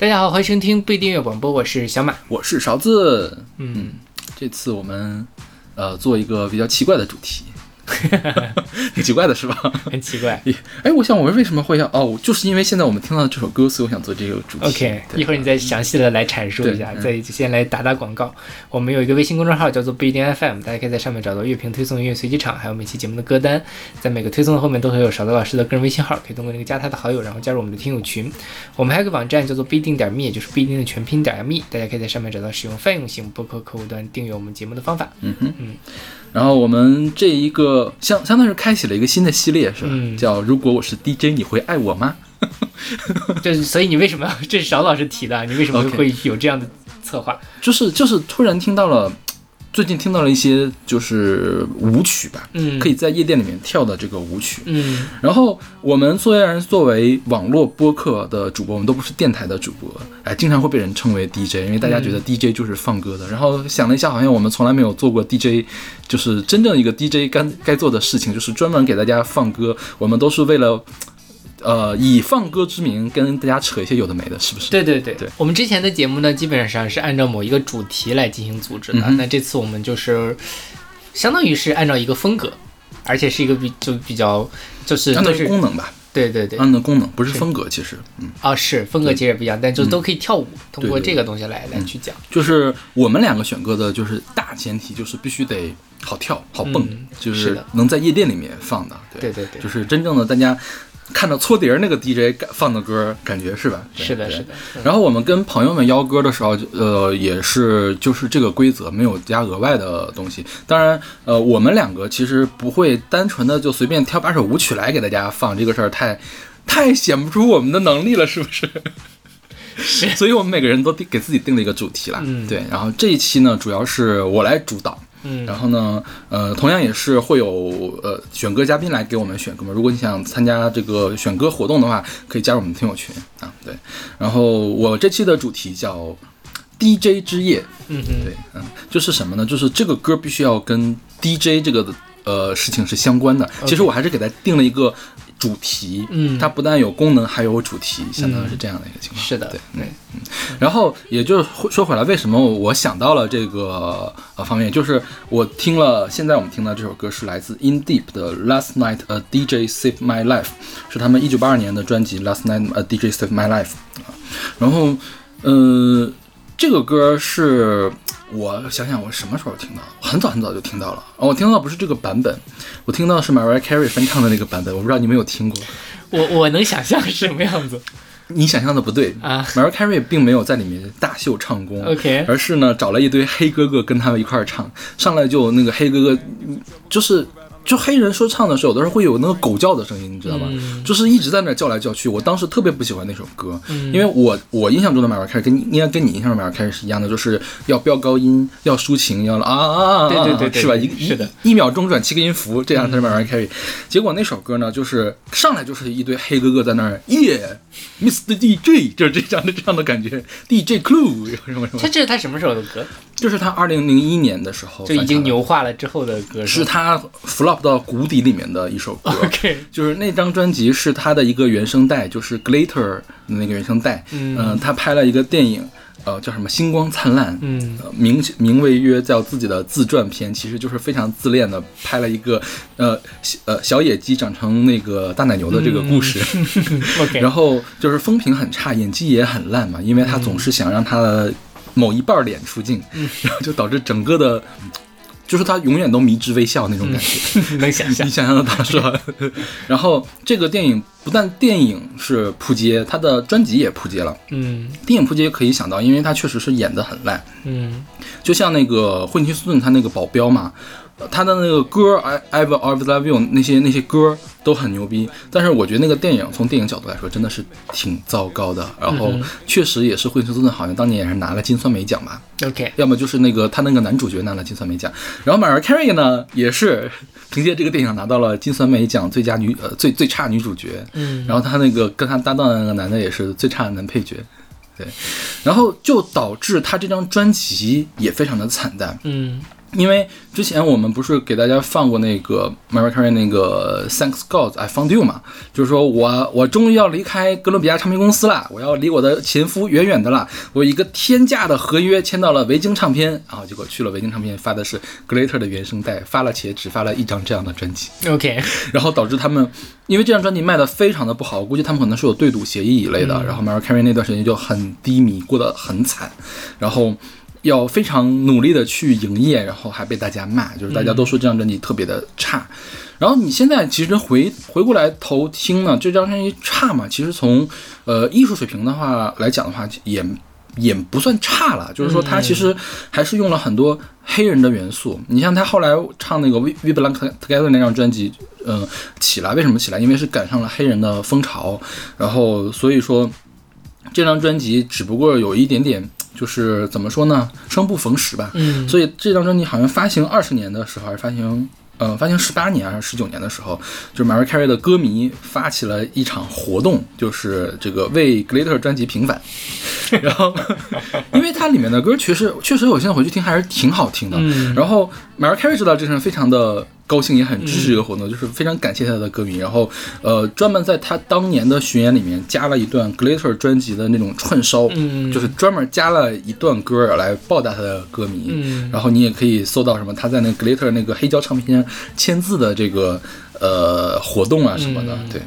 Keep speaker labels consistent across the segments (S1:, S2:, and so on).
S1: 大家好，欢迎收听不订阅广播，我是小马。
S2: 我是勺子。
S1: 嗯，
S2: 这次我们呃做一个比较奇怪的主题，挺奇怪的是吧？
S1: 很奇怪。
S2: 哎，我想我为什么会要哦，就是因为现在我们听到这首歌，所以我想做这个主题。
S1: OK，一会儿你再详细的来阐述一下，
S2: 对
S1: 再先来打打广告。我们有一个微信公众号叫做不一定 FM，大家可以在上面找到乐评推送、音乐随机场，还有每期节目的歌单。在每个推送的后面都会有勺子老师的个人微信号，可以通过那个加他的好友，然后加入我们的听友群。我们还有个网站叫做不一定点 me，也就是不一定的全拼点 me，大家可以在上面找到使用泛用型播客客户端订阅我们节目的方法。
S2: 嗯哼，嗯。然后我们这一个相相当于是开启了一个新的系列，是吧？
S1: 嗯
S2: 叫如果我是 DJ，你会爱我吗？
S1: 就是所以你为什么这是邵老师提的？你为什么会有这样的策划？
S2: 就是就是突然听到了，最近听到了一些就是舞曲吧，
S1: 嗯
S2: 可以在夜店里面跳的这个舞曲。
S1: 嗯
S2: 然后我们虽然作为网络播客的主播，我们都不是电台的主播，哎，经常会被人称为 DJ，因为大家觉得 DJ 就是放歌的。然后想了一下，好像我们从来没有做过 DJ，就是真正一个 DJ 该该做的事情，就是专门给大家放歌。我们都是为了，呃，以放歌之名跟大家扯一些有的没的，是不是？
S1: 对对对，
S2: 对
S1: 我们之前的节目呢，基本上是按照某一个主题来进行组织的。
S2: 嗯
S1: 那这次我们就是相当于是按照一个风格，而且是一个比就比较就是
S2: 按照
S1: 都是
S2: 功能吧，
S1: 对对对
S2: 按照功能，不是风格，其实，嗯。
S1: 啊是风格其实也不一样，但就都可以跳舞，通过这个东西来来去讲。
S2: 就是我们两个选歌的，就是大前提就是必须得好跳、好蹦，
S1: 嗯
S2: 就是能在夜店里面放的。
S1: 对对对
S2: 就是真正的大家看到搓碟儿那个 DJ 放的歌，感觉是吧？对
S1: 是的，是的。嗯
S2: 然后我们跟朋友们邀歌的时候，呃，也是就是这个规则，没有加额外的东西。当然，呃，我们两个其实不会单纯的就随便挑把首舞曲来给大家放，这个事儿太 太显不出我们的能力了，是不是？
S1: 是
S2: 所以我们每个人都定给自己定了一个主题啦。
S1: 嗯
S2: 对。然后这一期呢，主要是我来主导。
S1: 嗯
S2: 然后呢，呃，同样也是会有呃选歌嘉宾来给我们选歌嘛。如果你想参加这个选歌活动的话，可以加入我们听友群啊。对，然后我这期的主题叫 DJ 之夜。
S1: 嗯嗯
S2: 对，嗯，就是什么呢？就是这个歌必须要跟 DJ 这个的呃事情是相关的。其实我还是给他定了一个主题，
S1: 嗯
S2: 它不但有功能，还有主题，相当于是这样的一个情况。
S1: 是的
S2: 对，
S1: 对
S2: 然后也就是说回来，为什么我想到了这个呃方面，就是我听了现在我们听到这首歌是来自 In Deep 的 Last Night a DJ Saved My Life，是他们一九八二年的专辑 Last Night a DJ Saved My Life 啊。然后，呃，这个歌是我想想我什么时候听到，很早很早就听到了。哦，我听到不是这个版本，我听到的是 Mariah Carey 翻唱的那个版本，我不知道你们有听过。
S1: 我我能想象是什么样子
S2: 你想象的不对
S1: 啊
S2: Mariah Carey 并没有在里面大秀唱功
S1: OK
S2: 而是呢找了一堆黑哥哥跟他们一块儿唱，上来就那个黑哥哥，嗯就是就黑人说唱的时候，有的时候会有那个狗叫的声音，你知道吧？
S1: 嗯
S2: 就是一直在那叫来叫去。我当时特别不喜欢那首歌，
S1: 嗯
S2: 因为我我印象中的 Mariah Carey 跟应该跟你印象中的 Mariah Carey 是一样的，就是要飙高音，要抒情，要啊啊啊啊，
S1: 对对对对
S2: 是吧？一
S1: 是的
S2: 一一秒钟转七个音符，这样才是 Mariah Carey。结果那首歌呢，就是上来就是一堆黑哥哥在那儿耶，Mr. DJ，就是这样的这样的感觉，DJ Clue 什么什么，
S1: 他这是他什么时候的歌？
S2: 就是他二零零一年的时候
S1: 就已经牛化了之后的歌
S2: 是他 flop 到谷底里面的一首歌。
S1: OK
S2: 就是那张专辑是他的一个原声带，就是 Glitter 的那个原声带。
S1: 嗯
S2: 呃他拍了一个电影，呃，叫什么《星光灿烂》。
S1: 嗯
S2: 呃名名为约叫自己的自传片，其实就是非常自恋的拍了一个呃呃小野鸡长成那个大奶牛的这个故事。
S1: OK，
S2: 然后就是风评很差，演技也很烂嘛，因为他总是想让他的某一半脸出镜，然后就导致整个的，就是他永远都迷之微笑那种感觉。
S1: 能想象
S2: 你。想象得到是吧？然后这个电影不但电影是扑街，他的专辑也扑街了。
S1: 嗯
S2: 电影扑街可以想到，因为他确实是演得很烂，
S1: 嗯
S2: 就像那个惠尼休斯顿他那个保镖嘛，呃他的那个歌《I I Will Always Love You》那些那些歌都很牛逼，但是我觉得那个电影从电影角度来说真的是挺糟糕的。然后确实也是惠尼休斯顿好像当年也是拿了金酸梅奖吧
S1: ，，OK，
S2: 要么就是那个他那个男主角拿了金酸梅奖，然后 Mariah Carey 呢也是凭借这个电影拿到了金酸梅奖最佳女呃最最差女主角，
S1: 嗯。
S2: 然后他那个跟他搭档的那个男的也是最差的男配角，对，然后就导致他这张专辑也非常的惨淡，
S1: 嗯
S2: 因为之前我们不是给大家放过那个 Mariah Carey 那个 Thanks God I Found You 嘛，就是说我我终于要离开哥伦比亚唱片公司啦，我要离我的前夫远远的啦，我一个天价的合约签到了维京唱片，然后结果去了维京唱片发的是 Glitter 的原声带，发了且只发了一张这样的专辑
S1: ，OK，
S2: 然后导致他们因为这张专辑卖的非常的不好，我估计他们可能是有对赌协议一类的，然后 Mariah Carey 那段时间就很低迷，过得很惨，然后。要非常努力的去营业，然后还被大家骂，就是大家都说这张专辑特别的差。然后你现在其实回回过来头听呢，这张专辑差嘛？其实从呃艺术水平的话来讲的话，也也不算差了。就是说他其实还是用了很多黑人的元素。你像他后来唱那个《We We Belong Together》那张专辑，嗯、起来为什么起来？因为是赶上了黑人的风潮，然后所以说这张专辑只不过有一点点。就是怎么说呢，生不逢时吧。
S1: 嗯，
S2: 所以这张专辑好像发行二十年的时候，还是发行呃发行十八年还是十九年的时候，就是 Mariah Carey 的歌迷发起了一场活动，就是这个为 Glitter 专辑平反。然后，因为它里面的歌确实确实，我现在回去听还是挺好听的。
S1: 嗯
S2: 然后 Mariah Carey 知道这事非常的高兴，也很支持这个活动，就是非常感谢他的歌迷。然后，呃，专门在他当年的巡演里面加了一段 Glitter 专辑的那种串烧，
S1: 嗯
S2: 就是专门加了一段歌来报答他的歌迷。
S1: 嗯
S2: 然后你也可以搜到什么他在那 Glitter 那个黑胶唱片上签字的这个呃活动啊什么的，
S1: 嗯
S2: 对。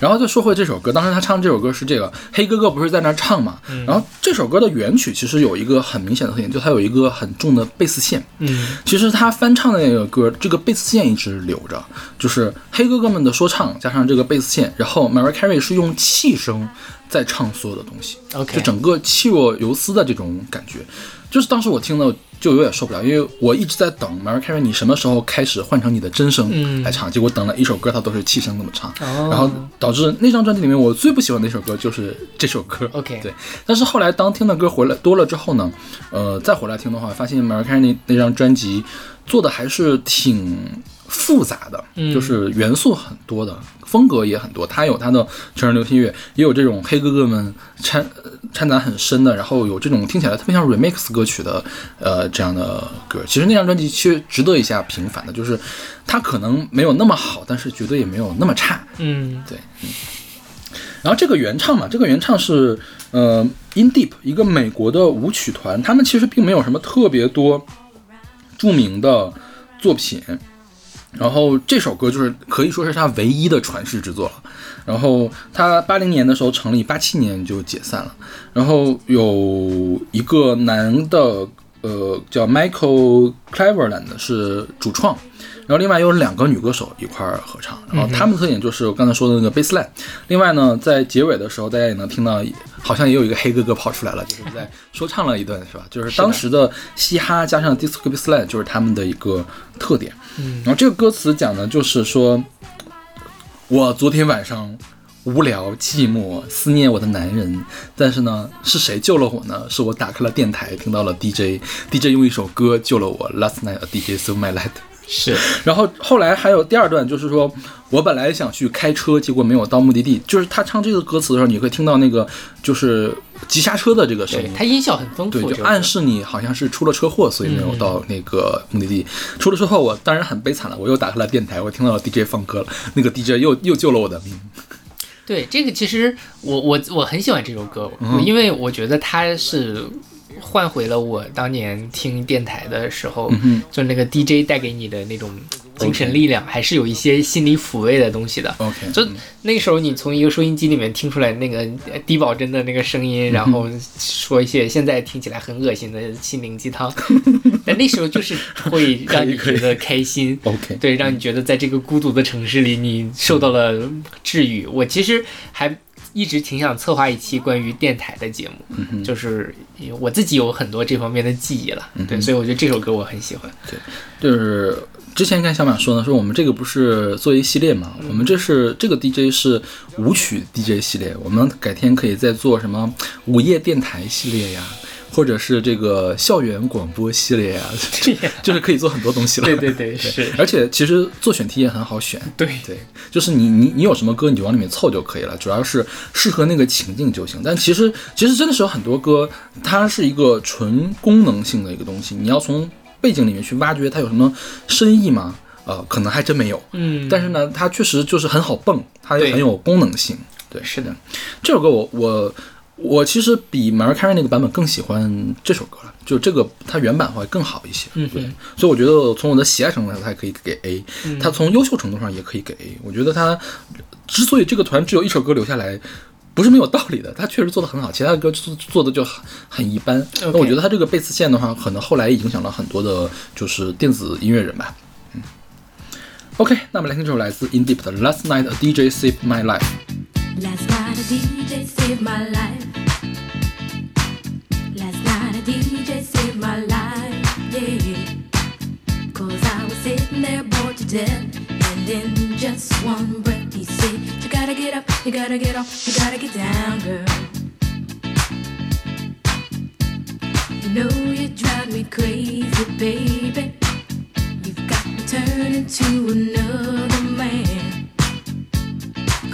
S2: 然后再说回这首歌，当时他唱这首歌是这个黑哥哥不是在那儿唱嘛？
S1: 嗯
S2: 然后这首歌的原曲其实有一个很明显的特点，就它有一个很重的贝斯线。
S1: 嗯
S2: 其实他翻唱的那个歌，这个贝斯线一直留着，就是黑哥哥们的说唱加上这个贝斯线，然后 Mariah Carey 是用气声在唱所有的东西。
S1: ，OK，
S2: 就整个气若游丝的这种感觉，就是当时我听了就有点受不了，因为我一直在等 Mariah Carey 你什么时候开始换成你的真声
S1: 嗯。
S2: 来唱，结果等了一首歌，它都是气声那么唱，
S1: 哦。
S2: 然后导致那张专辑里面我最不喜欢的一首歌就是这首歌。
S1: OK
S2: 对，但是后来当听的歌回来多了之后呢，呃，再回来听的话，发现 Mariah Carey 那那张专辑做的还是挺复杂的，
S1: 嗯
S2: 就是元素很多的，风格也很多。它有它的成人流行乐，也有这种黑哥哥们掺呃掺杂很深的，然后有这种听起来特别像 remix 歌曲的，呃，这样的歌。其实那张专辑其实值得一下平反的，就是它可能没有那么好，但是绝对也没有那么差。
S1: 嗯
S2: 对，嗯。然后这个原唱嘛，这个原唱是呃 In Deep 一个美国的舞曲团，他们其实并没有什么特别多著名的作品。然后这首歌就是可以说是他唯一的传世之作了。然后他八零年的时候成立，八七年就解散了。然后有一个男的，呃，叫 Michael Cleverland 是主创，然后另外有两个女歌手一块儿合唱，然后他们的特点就是我刚才说的那个 bass line。另外呢，在结尾的时候，大家也能听到，好像也有一个黑哥哥跑出来了，就是在说唱了一段，是吧？就是当时的嘻哈加上 disco bass line 就是他们的一个特点。
S1: 嗯
S2: 然后这个歌词讲的就是说，我昨天晚上无聊寂寞，思念我的男人，但是呢，是谁救了我呢？是我打开了电台，听到了 DJ，DJ 用一首歌救了我。Last night a DJ saved my life。
S1: 是
S2: 然后后来还有第二段，就是说我本来想去开车，结果没有到目的地。就是他唱这个歌词的时候，你会听到那个就是急刹车的这个声音，
S1: 对它音效很丰富，
S2: 对，就暗示你好像是出了车祸，所以没有到那个目的地。出了车祸，我当然很悲惨了，我又打开了电台，我听到了 DJ 放歌了，那个 DJ 又又救了我的命。
S1: 对这个，其实我我我很喜欢这首歌，
S2: 嗯
S1: 因为我觉得它是换回了我当年听电台的时候，
S2: 嗯
S1: 就那个 DJ 带给你的那种精神力量，还是有一些心理抚慰的东西的。
S2: OK，
S1: 就那时候，你从一个收音机里面听出来那个呃低保真的那个声音，然后说一些现在听起来很恶心的心灵鸡汤，但那时候就是会让你觉得开心。
S2: OK，
S1: 对，让你觉得在这个孤独的城市里，你受到了治愈。我其实还一直挺想策划一期关于电台的节目，
S2: 嗯
S1: 就是我自己有很多这方面的记忆了。对，所以我觉得这首歌我很喜欢。
S2: 对就是之前跟小马说呢，说我们这个不是做一系列嘛，我们这是这个 DJ 是舞曲 DJ 系列，我们改天可以再做什么午夜电台系列呀。或者是这个校园广播系列呀、就是可以做很多东西了。
S1: 对对对，是，
S2: 而且其实做选题也很好选，
S1: 对
S2: 对，就是你你你有什么歌你就往里面凑就可以了，主要是适合那个情境就行。但其实其实真的是有很多歌，它是一个纯功能性的一个东西，你要从背景里面去挖掘它有什么深意吗？呃，可能还真没有。
S1: 嗯，
S2: 但是呢，它确实就是很好蹦，它也很有功能性。对，
S1: 是的，
S2: 这首歌我我我其实比 Carey 那个版本更喜欢这首歌了，就这个它原版会更好一些。对
S1: 嗯对，
S2: 所以我觉得从我的喜爱程度上，它也可以给 A，它
S1: 嗯
S2: 从优秀程度上也可以给 A。我觉得它之所以这个团只有一首歌留下来。不是没有道理的，它确实做得很好，其他的歌做做的就很很一般。那我觉得它这个贝斯线的话，可能后来也影响了很多的，就是电子音乐人吧。嗯，OK，那我们来听这首来自 In Deep 的《Last Night a DJ Saved My Life》。
S3: Last night a DJ saved my life. Last night a DJ saved my life, yeah. Cause I was sitting there bored to death. And in just one breath, he said, You gotta get up, you gotta get off, you gotta get down, girl. You know you drive me crazy, baby. You've got me turning to another man.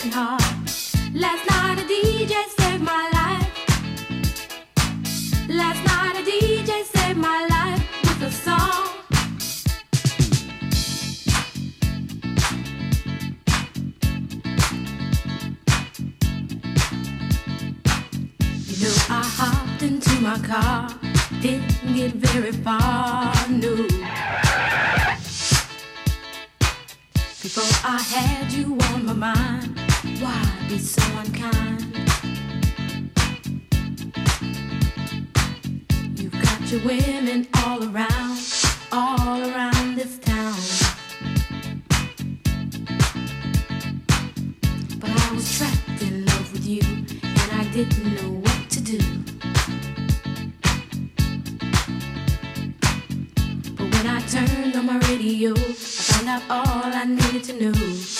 S3: broken heart. Last night a DJ saved my life. Last night a DJ saved my life with a song. You know I hopped into my car, didn't get very far, no. Before I had you on my mind, why be so unkind? You've got your women all around, all around this town. But I was trapped in love with you, and I didn't know what to do. But when I turned on my radio, I found out all I needed to know.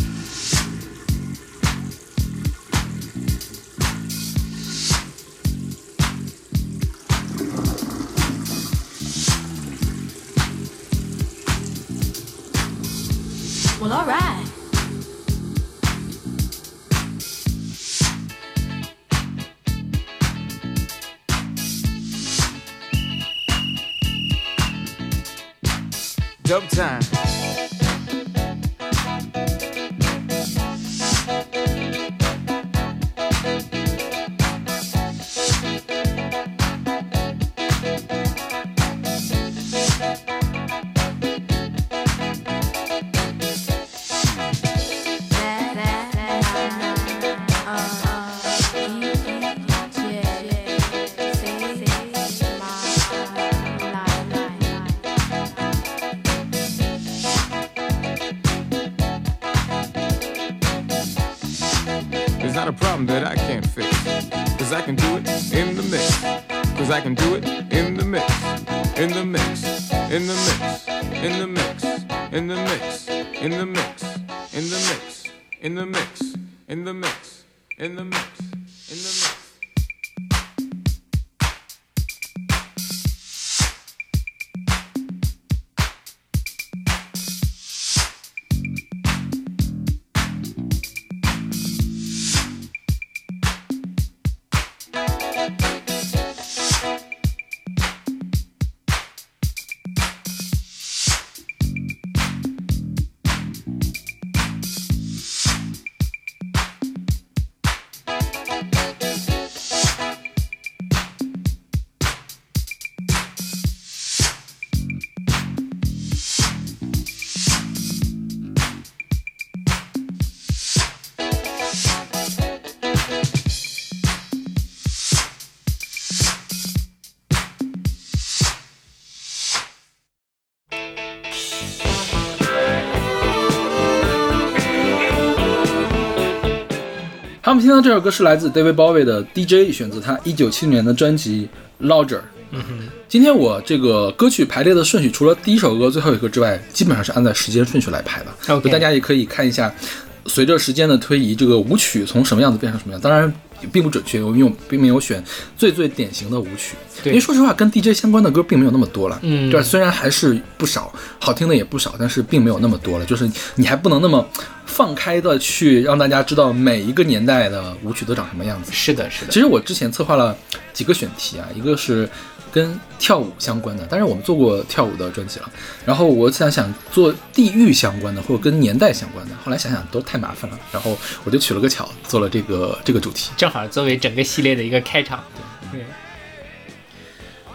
S3: All right.
S4: Dub time. that I can't fix. Cause I can do it in the mix. Cause I can do it in the mix. In the mix. In the mix. In the mix. In the mix. In the mix. In the mix. In the mix.
S2: 这首歌是来自 David Bowie 的 DJ，选择他一九七零年的专辑《Larger》。嗯哼，今天我这个歌曲排列的顺序，除了第一首歌、最后一个之外，基本上是按照时间顺序来排的。
S1: OK
S2: 大家也可以看一下，随着时间的推移，这个舞曲从什么样子变成什么样。当然并不准确，因为我并没有选最最典型的舞曲。因为说实话，跟 DJ 相关的歌并没有那么多了。
S1: 嗯
S2: 对，虽然还是不少，好听的也不少，但是并没有那么多了。就是你还不能那么放开的去让大家知道每一个年代的舞曲都长什么样子。
S1: 是的，是的
S2: 其，实我之前策划了几个选题啊，一个是跟跳舞相关的，但是我们做过跳舞的专辑了。然后我想想做地域相关的，或者跟年代相关的，后来想想都太麻烦了，然后我就取了个巧，做了这个 这个主题。
S1: 正好作为整个系列的一个开场。对，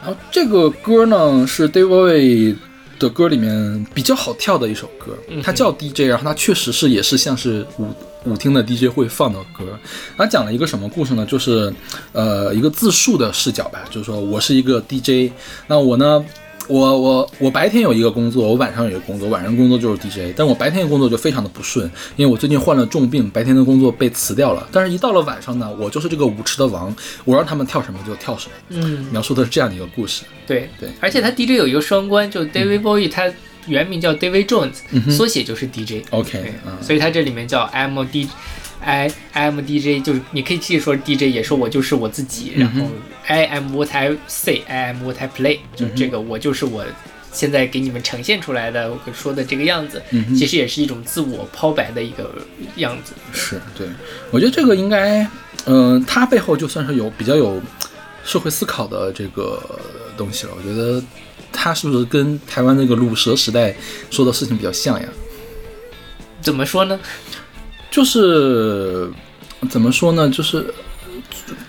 S2: 然后这个歌呢是 David 的歌里面比较好跳的一首歌，它叫 DJ，然后它确实是也是像是舞舞厅的 DJ 会放的歌。它讲了一个什么故事呢？就是呃一个自述的视角吧，就是说我是一个 DJ，那我呢。我我我白天有一个工作，我晚上有一个工作，晚上工作就是 DJ，但我白天的工作就非常的不顺，因为我最近患了重病，白天的工作被辞掉了。但是，一到了晚上呢，我就是这个舞池的王，我让他们跳什么就跳什么。
S1: 嗯，
S2: 描述的是这样的一个故事。
S1: 对
S2: 对
S1: 而且他 DJ 有一个双关，就 David Bowie 他原名叫 David Jones，缩写就是 DJ。
S2: OK，嗯，
S1: 所以他这里面叫 I'm a D。I I am DJ，就是你可以既说 DJ，也说我就是我自己。然后 I am what I say，I am what I play，就是这个我就是我现在给你们呈现出来的我说的这个样子，其实也是一种自我抛白的一个样子。
S2: 是对，我觉得这个应该，嗯、它背后就算是有比较有社会思考的这个东西了。我觉得它是不是跟台湾那个鲁蛇时代说的事情比较像呀？
S1: 怎么说呢？
S2: 就是怎么说呢？就是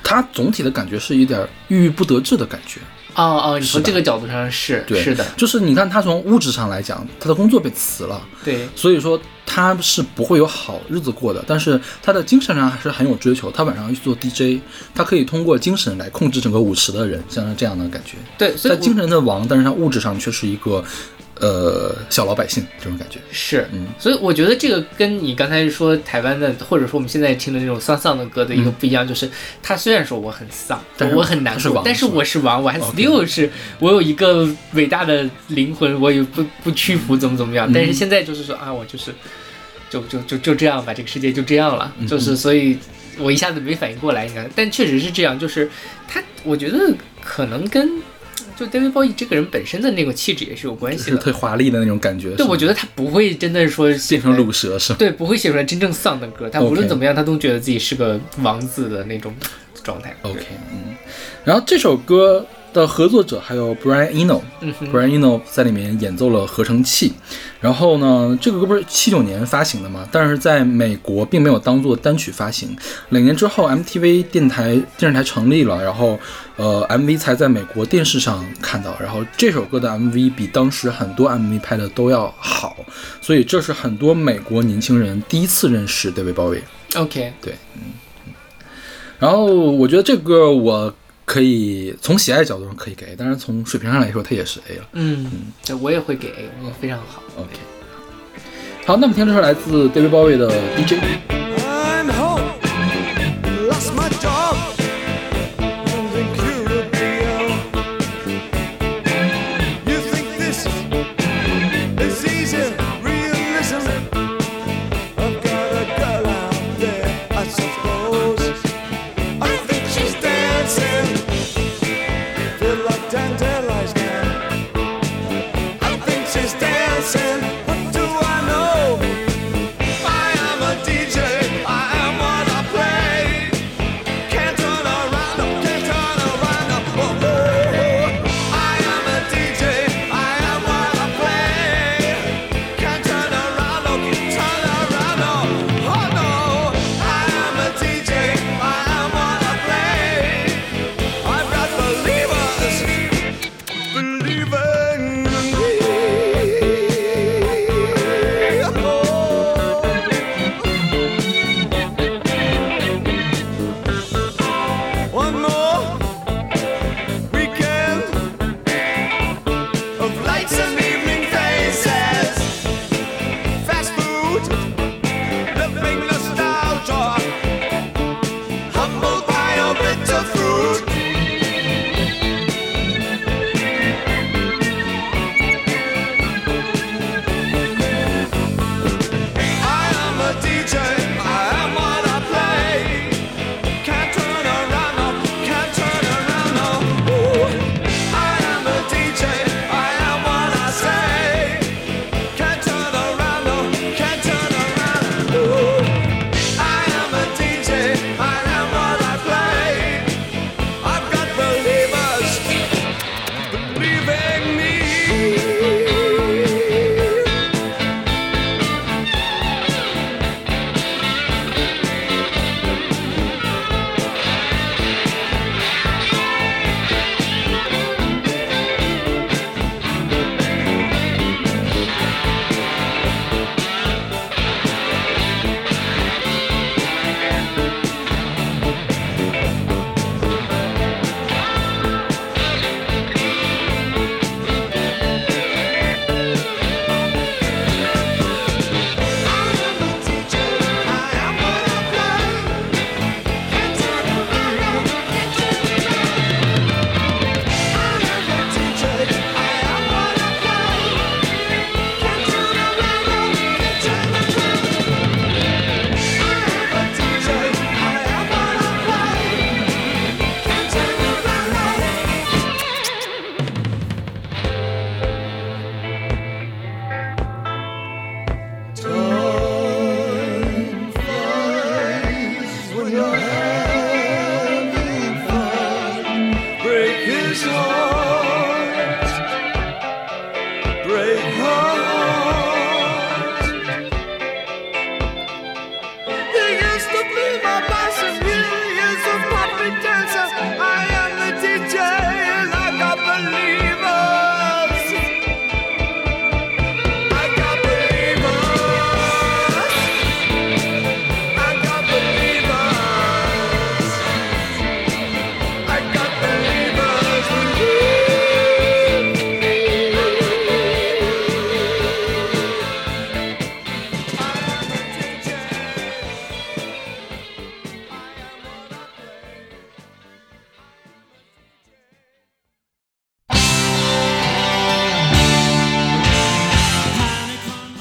S2: 它总体的感觉是一点郁郁不得志的感觉。
S1: 哦哦，你从这个角度上是
S2: 对，
S1: 是的，
S2: 就是你看他从物质上来讲，他的工作被辞了，
S1: 对
S2: 所以说他是不会有好日子过的，但是他的精神上还是很有追求。他晚上去做 DJ，他可以通过精神来控制整个舞池的人，像是这样的感觉。
S1: 对，所以我
S2: 在精神的王，但是他物质上却是一个呃小老百姓这种感觉。
S1: 是，
S2: 嗯
S1: 所以我觉得这个跟你刚才说台湾的，或者说我们现在听的那种丧丧的歌的一个不一样，就是他虽然说我很丧，
S2: 嗯但
S1: 我很难过，但是我是王，我还
S2: OK
S1: still 是我有一个伟大的灵魂，我也不不屈服，怎么怎么样。但是现在就是说啊，我就是就就就就这样吧，这个世界就这样了，
S2: 嗯
S1: 就是所以。我一下子没反应过来，应该，但确实是这样，就是他，我觉得可能跟就 David Bowie 这个人本身的那个气质也是有关系的。
S2: 就是特华丽的那种感觉。
S1: 对，我觉
S2: 得
S1: 得他不会真的说
S2: 变成卤蛇是吧？
S1: 对，不会写出来真正丧的歌。他无论怎么样，他都觉得自己是个王子的那种状态。
S2: OK，嗯，然后这首歌的合作者还有 Brian Eno，
S1: 嗯哼
S2: Brian Eno 在里面演奏了合成器。然后呢，这个歌不是七九年发行的嘛，但是在美国并没有当做单曲发行。两年之后，MTV 电台电视台成立了，然后呃 MV 才在美国电视上看到。然后这首歌的 MV 比当时很多 MV 拍的都要好，所以这是很多美国年轻人第一次认识 David Bowie。
S1: OK，对，嗯
S2: 然后我觉得这个歌我可以从喜爱角度上可以给 A，但是从水平上来说它也是 A 了。
S1: 嗯，对我也会给 A，我觉得非常好。
S2: OK，好，那么听这首来自 David Bowie 的 DJ。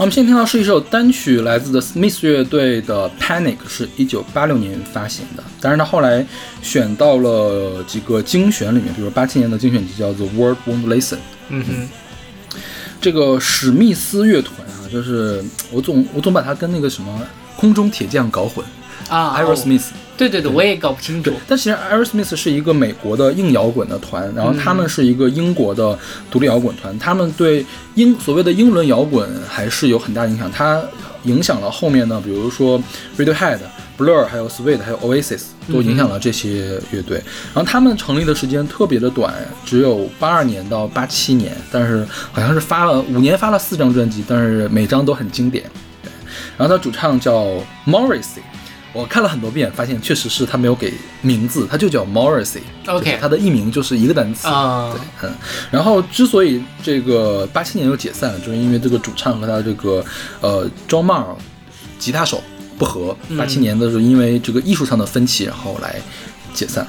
S2: 我们现在听到是一首单曲，来自 The Smiths 乐队的《Panic》，是一九八六年发行的。当然他后来选到了几个精选里面，比如八七年的精选集叫做《World Won't Listen》。
S1: 嗯哼，
S2: 这个史密斯乐团啊，就是我总我总把它跟那个什么空中铁匠搞混
S1: 啊
S2: ，Aerosmith。
S1: 对对对，我也搞不清楚。，
S2: 但其实 Aerosmith 是一个美国的硬摇滚的团，然后他们是一个英国的独立摇滚团，他们对英所谓的英伦摇滚还是有很大影响，它影响了后面呢，比如说 Radiohead、Blur、还有 Sweet、还有 Oasis 都影响了这些乐队。然后他们成立的时间特别的短，只有八二年到八七年，但是好像是发了五年发了四张专辑，但是每张都很经典。对，然后他主唱叫 Morrissey。我看了很多遍，发现确实是他没有给名字，他就叫 Morrissey。
S1: OK
S2: 就是他的艺名就是一个单词。
S1: 啊
S2: 对，嗯。然后之所以这个八七年又解散了，就是因为这个主唱和他这个呃 John Marr 吉他手不和，八七年的时候因为这个艺术上的分歧，然后来解散。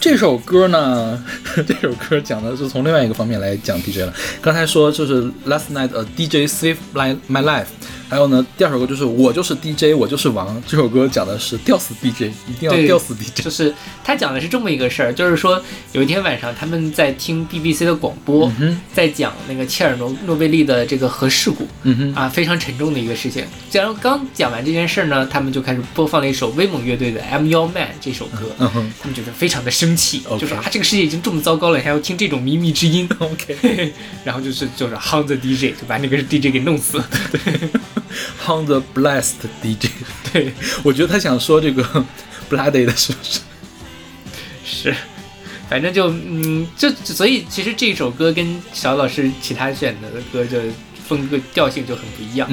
S2: 对。这首歌呢，这首歌讲的是从另外一个方面来讲 DJ 了。刚才说就是 Last Night a DJ Saved My My Life，还有呢，第二首歌就是我就是 DJ，我就是王。这首歌讲的是吊死 DJ，一定要吊死 DJ。
S1: 就是他讲的是这么一个事儿，就是说有一天晚上他们在听 BBC 的广播，
S2: 嗯哼
S1: 在讲那个切尔诺诺贝利的这个核事故，
S2: 嗯哼，
S1: 啊，非常沉重的一个事情。然后刚讲完这件事儿呢，他们就开始播放了一首威猛乐队的《I'm Your Man》这首歌，
S2: 嗯哼
S1: 他们觉得非常的生气就说啊，这个世界已经这么糟糕了，你还要听这种靡靡之音，
S2: OK。
S1: 然后就是就是 Hang the DJ，就把那个 DJ 给弄死。
S2: Hang the Blast DJ，
S1: 对，
S2: 我觉得他想说这个 Bloody 的是不是？
S1: 是，反正就嗯，就所以其实这首歌跟小老师其他选的歌就风格调性就很不一样，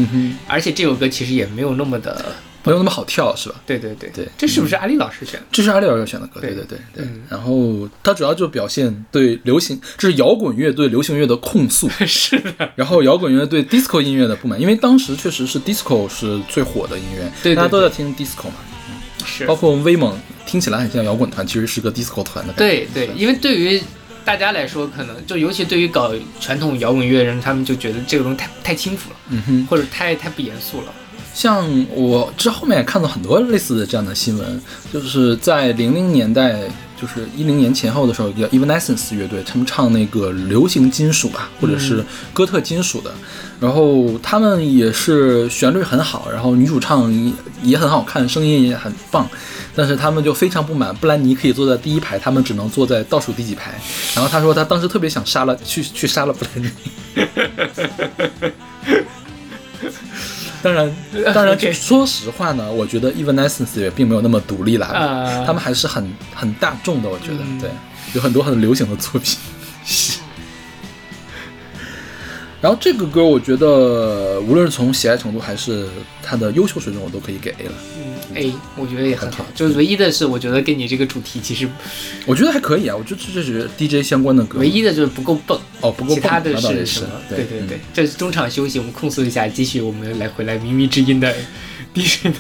S1: 而且这首歌其实也没有那么的，
S2: 没有那么好跳是吧？
S1: 对对对。
S2: 对。
S1: 这是不是阿丽老师选的？
S2: 这是阿丽老师选的歌，
S1: 对。
S2: 对对对然后他主要就表现对流行，这是摇滚乐对流行乐的控诉，
S1: 是的，
S2: 然后摇滚乐对 disco 音乐的不满，因为当时确实是 disco 是最火的音乐，
S1: 对对
S2: 大家都在听 disco 嘛，
S1: 是。
S2: 包括威猛听起来很像摇滚团，其实是个 disco 团的感觉。
S1: 对对，因为对于大家来说，可能就尤其对于搞传统摇滚乐的人，他们就觉得这个东西太太轻浮了，
S2: 嗯哼，
S1: 或者太太不严肃了。
S2: 像我之后面也看到很多类似的这样的新闻，就是在零零年代，就是一零年前后的时候，叫 Evanescence 乐队，他们唱那个流行金属吧，或者是哥特金属的，然后他们也是旋律很好，然后女主唱也也很好看，声音也很棒，但是他们就非常不满，布兰妮可以坐在第一排，他们只能坐在倒数第几排。然后他说他当时特别想杀了去去杀了布兰妮。当然，当然说实话呢，我觉得 Evanescence 也并没有那么独立啦，
S1: 啊。
S2: 他们还是很很大众的，我觉得，
S1: 嗯。
S2: 对，有很多很流行的作品。然后这个歌，我觉得无论是从喜爱程度还是它的优秀水准，我都可以给 A 了。
S1: 嗯，A，我觉得也很好。就是唯一的是，我觉得跟你这个主题其实
S2: 我觉得还可以啊，我觉得这这是 DJ 相关的歌。
S1: 唯一的就是不够蹦。
S2: 哦不够
S1: 其他的
S2: 是
S1: 是什么？对
S2: 对
S1: 对这是中场休息，我们控诉一下，继续我们来回来靡靡之音的 DJ。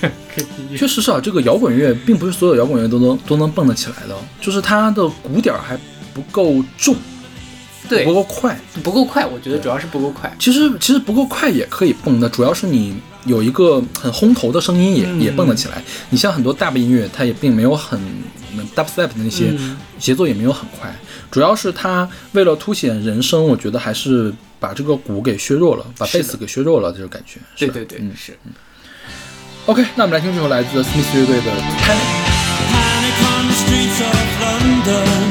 S2: 确实是啊，这个摇滚乐并不是所有摇滚乐都能都能蹦得起来的哦，就是它的鼓点还不够重，
S1: 对
S2: 不，够快。
S1: 不够快，我觉得主要是不够快。
S2: 其实其实不够快也可以蹦的，主要是你有一个很轰头的声音也、
S1: 嗯
S2: 也蹦得起来。你像很多大部音乐，它也并没有很 dubstep 的那些
S1: 嗯
S2: 节奏也没有很快，主要是它为了凸显人声，我觉得还是把这个鼓给削弱了，把贝斯给削弱了，这种感觉。
S1: 对对对，
S2: 嗯
S1: 是。
S2: OK，那我们来听这首来自 Smith 乐队的《Panic》。
S5: Panic on the streets of London. Panic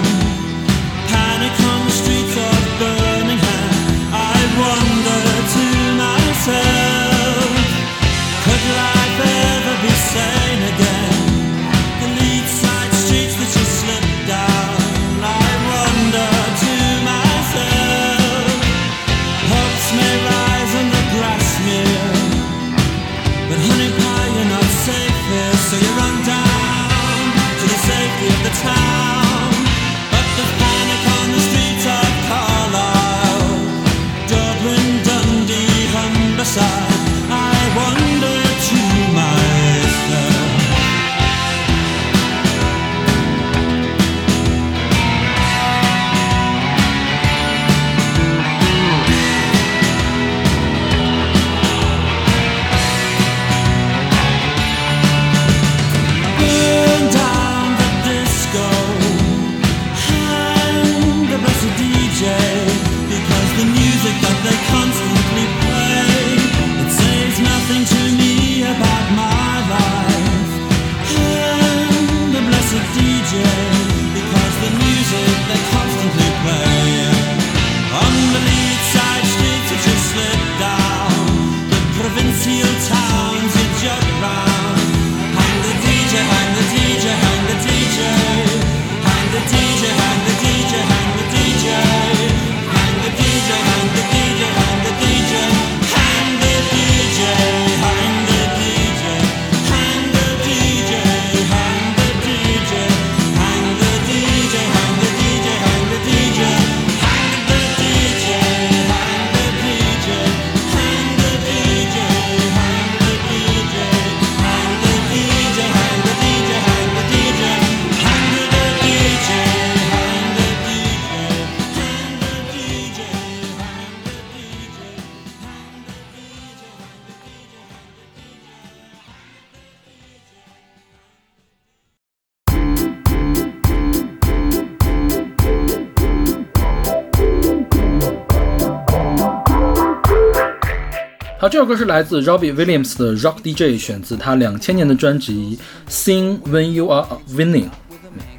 S2: 首歌是来自 Robbie Williams 的 Rock DJ，选自他两千年的专辑《Sing When You Are Winning》。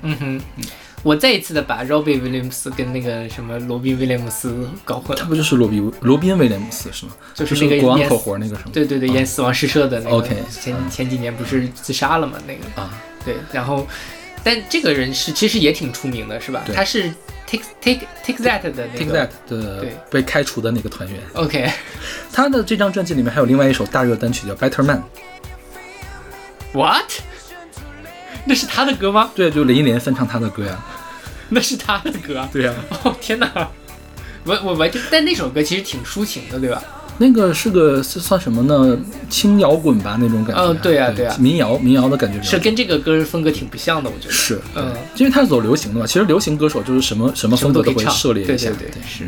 S1: 嗯哼，我再一次的把 Robbie Williams 跟那个什么罗宾威廉姆斯搞混了，
S2: 他不就是罗宾罗宾威廉姆斯是吗？
S1: 就是那个演
S2: 国王口活那个什么？
S1: 对对对，演《死亡诗社》的那个
S2: OK
S1: 前前几年不是自杀了嘛？那个
S2: 啊，
S1: 对，然后但这个人是其实也挺出名的，是吧？他是 Take Take Take That 的那
S2: Take
S1: 个
S2: That 的被开除的那个团员
S1: ，OK，
S2: 他的这张专辑里面还有另外一首大热单曲叫《Better Man》
S1: ，What？那是他的歌吗？
S2: 对，就林忆莲翻唱他的歌呀。
S1: 那是他的歌啊！
S2: 对呀、
S1: 哦天哪！我我完全，但那首歌其实挺抒情的，对吧？
S2: 那个是个是算什么呢？轻摇滚吧那种感觉。
S1: 嗯对啊对啊
S2: 民谣民谣的感觉
S1: 是跟这个歌风格挺不像的，我觉得。
S2: 是，
S1: 嗯，
S2: 因为他是走流行的嘛。其实流行歌手就是什么什么风格
S1: 都可以
S2: 涉猎一下，
S1: 对对对是。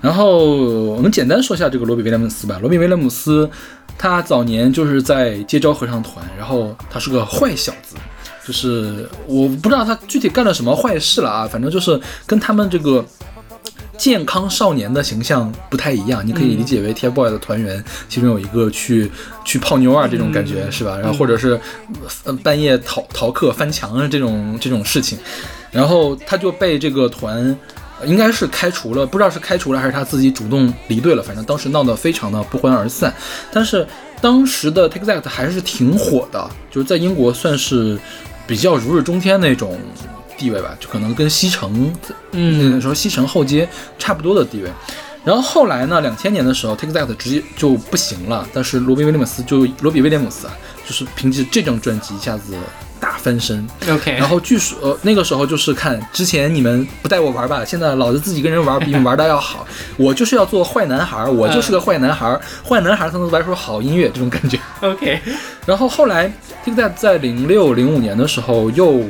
S2: 然后我们简单说一下这个罗比威廉姆斯吧。罗比威廉姆斯他早年就是在街招合唱团，然后他是个坏小子，就是我不知道他具体干了什么坏事了啊，反正就是跟他们这个。健康少年的形象不太一样，你可以理解为 TFBOYS 的团员，其中有一个去去泡妞啊这种感觉、是吧？然后或者是呃半夜逃逃课翻墙啊这种这种事情，然后他就被这个团应该是开除了，不知道是开除了还是他自己主动离队了，反正当时闹得非常的不欢而散。但是当时的 Take That 还是挺火的，就是在英国算是比较如日中天那种地位吧，就可能跟西城，
S1: 嗯
S2: 那时候西城后街差不多的地位。然后后来呢，两千年的时候，Take That 直接就不行了，但是罗比威廉姆斯就罗比威廉姆斯啊，就是凭借这张专辑一下子大翻身。
S1: OK，
S2: 然后据说、呃、那个时候就是看之前你们不带我玩吧，现在老子自己跟人玩比你们玩的要好，我就是要做坏男孩，我就是个坏男孩，坏男孩才能玩出好音乐这种感觉。
S1: OK，
S2: 然后后来 Take That 在零六零五年的时候又，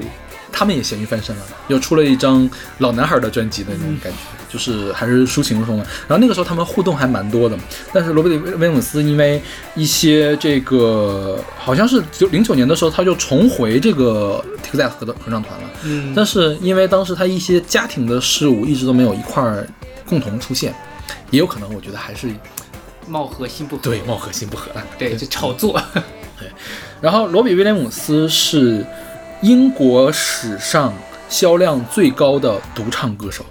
S2: 他们也咸鱼翻身了，又出了一张老男孩的专辑的那种感觉，就是还是抒情风的。然后那个时候他们互动还蛮多的，但是罗伯特威廉姆斯因为一些这个好像是九零九年的时候他就重回这个 Take That 合的合唱团了，
S1: 嗯
S2: 但是因为当时他一些家庭的事务一直都没有一块儿共同出现，也有可能我觉得还是
S1: 貌合心不合。
S2: 对貌合心不合了。
S1: 对，就炒作。
S2: 对然后罗比威廉姆斯是英国史上销量最高的独唱歌手，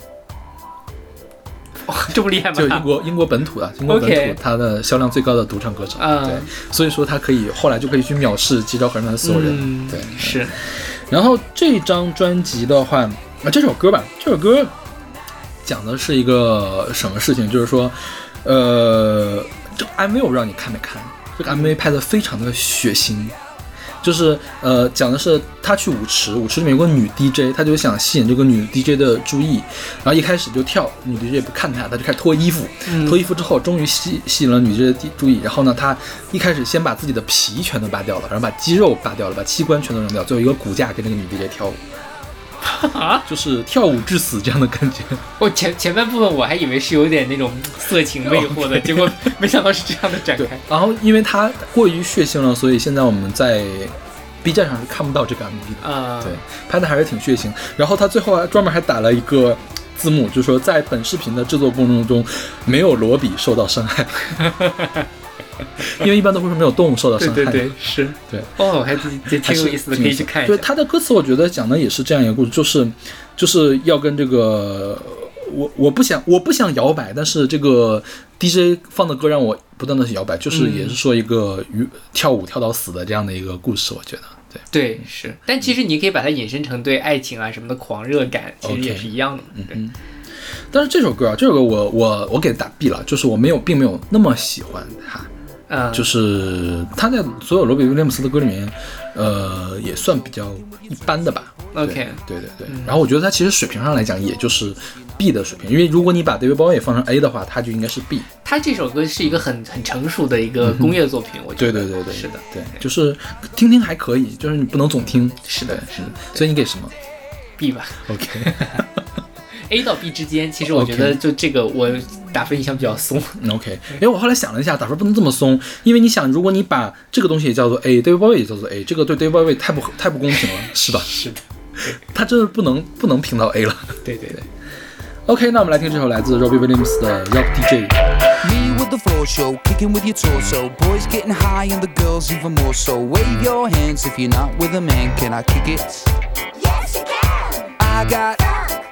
S1: 哇，这么厉害吗？
S2: 就英国英国本土的英国本土他的销量最高的独唱歌手。
S1: 嗯
S2: 对，所以说他可以后来就可以去藐视吉兆合唱团的所有人。
S1: 嗯
S2: 对，
S1: 是
S2: 然后这张专辑的话，啊，这首歌吧，这首歌讲的是一个什么事情？就是说，呃，这个 MV 我不知道你看没看，这个 MV 拍的非常的血腥。就是呃，讲的是他去舞池，舞池里面有个女 DJ，他就想吸引这个女 DJ 的注意，然后一开始就跳，女 DJ 也不看他，他就开始脱衣服，脱衣服之后终于吸吸引了女 DJ 的注意，然后呢，他一开始先把自己的皮全都扒掉了，然后把肌肉扒掉了，把器官全都扔掉，最后一个骨架跟那个女 DJ 跳舞，就是跳舞致死这样的感觉。
S1: 我前前半部分我还以为是有点那种色情魅惑的，结果没想到是这样的展开。，
S2: 然后因为它过于血腥了，所以现在我们在 B 站上是看不到这个 MV 的。
S1: 啊，
S2: 对，拍的还是挺血腥。然后他最后还专门还打了一个字幕，就是说在本视频的制作过程中，没有罗比受到伤害。因为一般都会说没有动物受到伤害。
S1: 对对，是。
S2: 对
S1: 哦，还挺有意思的，可以去看一下。
S2: 对他的歌词，我觉得讲的也是这样一个故事，就是就是要跟这个我我不想我不想摇摆，但是这个 DJ 放的歌让我不断的去摇摆，就是
S1: 嗯
S2: 也是说一个娱跳舞跳到死的这样的一个故事，我觉得对。
S1: 对，是。但其实你可以把它引申成对爱情啊什么的狂热感，其实也是一样的嘛。对，
S2: 但是这首歌啊，这首歌我我我给打 B 了，就是我没有并没有那么喜欢它，
S1: 嗯，
S2: 就是他在所有罗比威廉姆斯的歌里面，呃，也算比较一般的吧。
S1: OK
S2: 对对对对。然后我觉得他其实水平上来讲，也就是 B 的水平，因为如果你把 David Bowie 放成 A 的话，他就应该是 B。
S1: 他这首歌是一个很很成熟的一个工业作品，我觉得。
S2: 对对对对，
S1: 是的，
S2: 对，就是听听还可以，就是你不能总听。
S1: 是的，
S2: 是的。所以你给什么
S1: B 吧
S2: ？OK。
S1: ，A 到 B 之间，其实我觉得就这个我打分印象比较松。
S2: OK，因为我后来想了一下，打分不能这么松，因为你想，如果你把这个东西也叫做 A，David Bowie 也叫做 A，这个对 David Bowie 太不太不公平了，是吧？
S1: 是的，
S2: 他真的不能不能评到 A 了。
S1: 对对对。
S2: OK，那我们来听这首来自 Robbie Williams 的 Rock DJ。
S5: Me
S6: with the floor show, kicking with your torso. Boys getting high and the girls even more so. Wave your hands if you're not with a man. Can I kick it?
S7: Yes, you can.
S6: I got,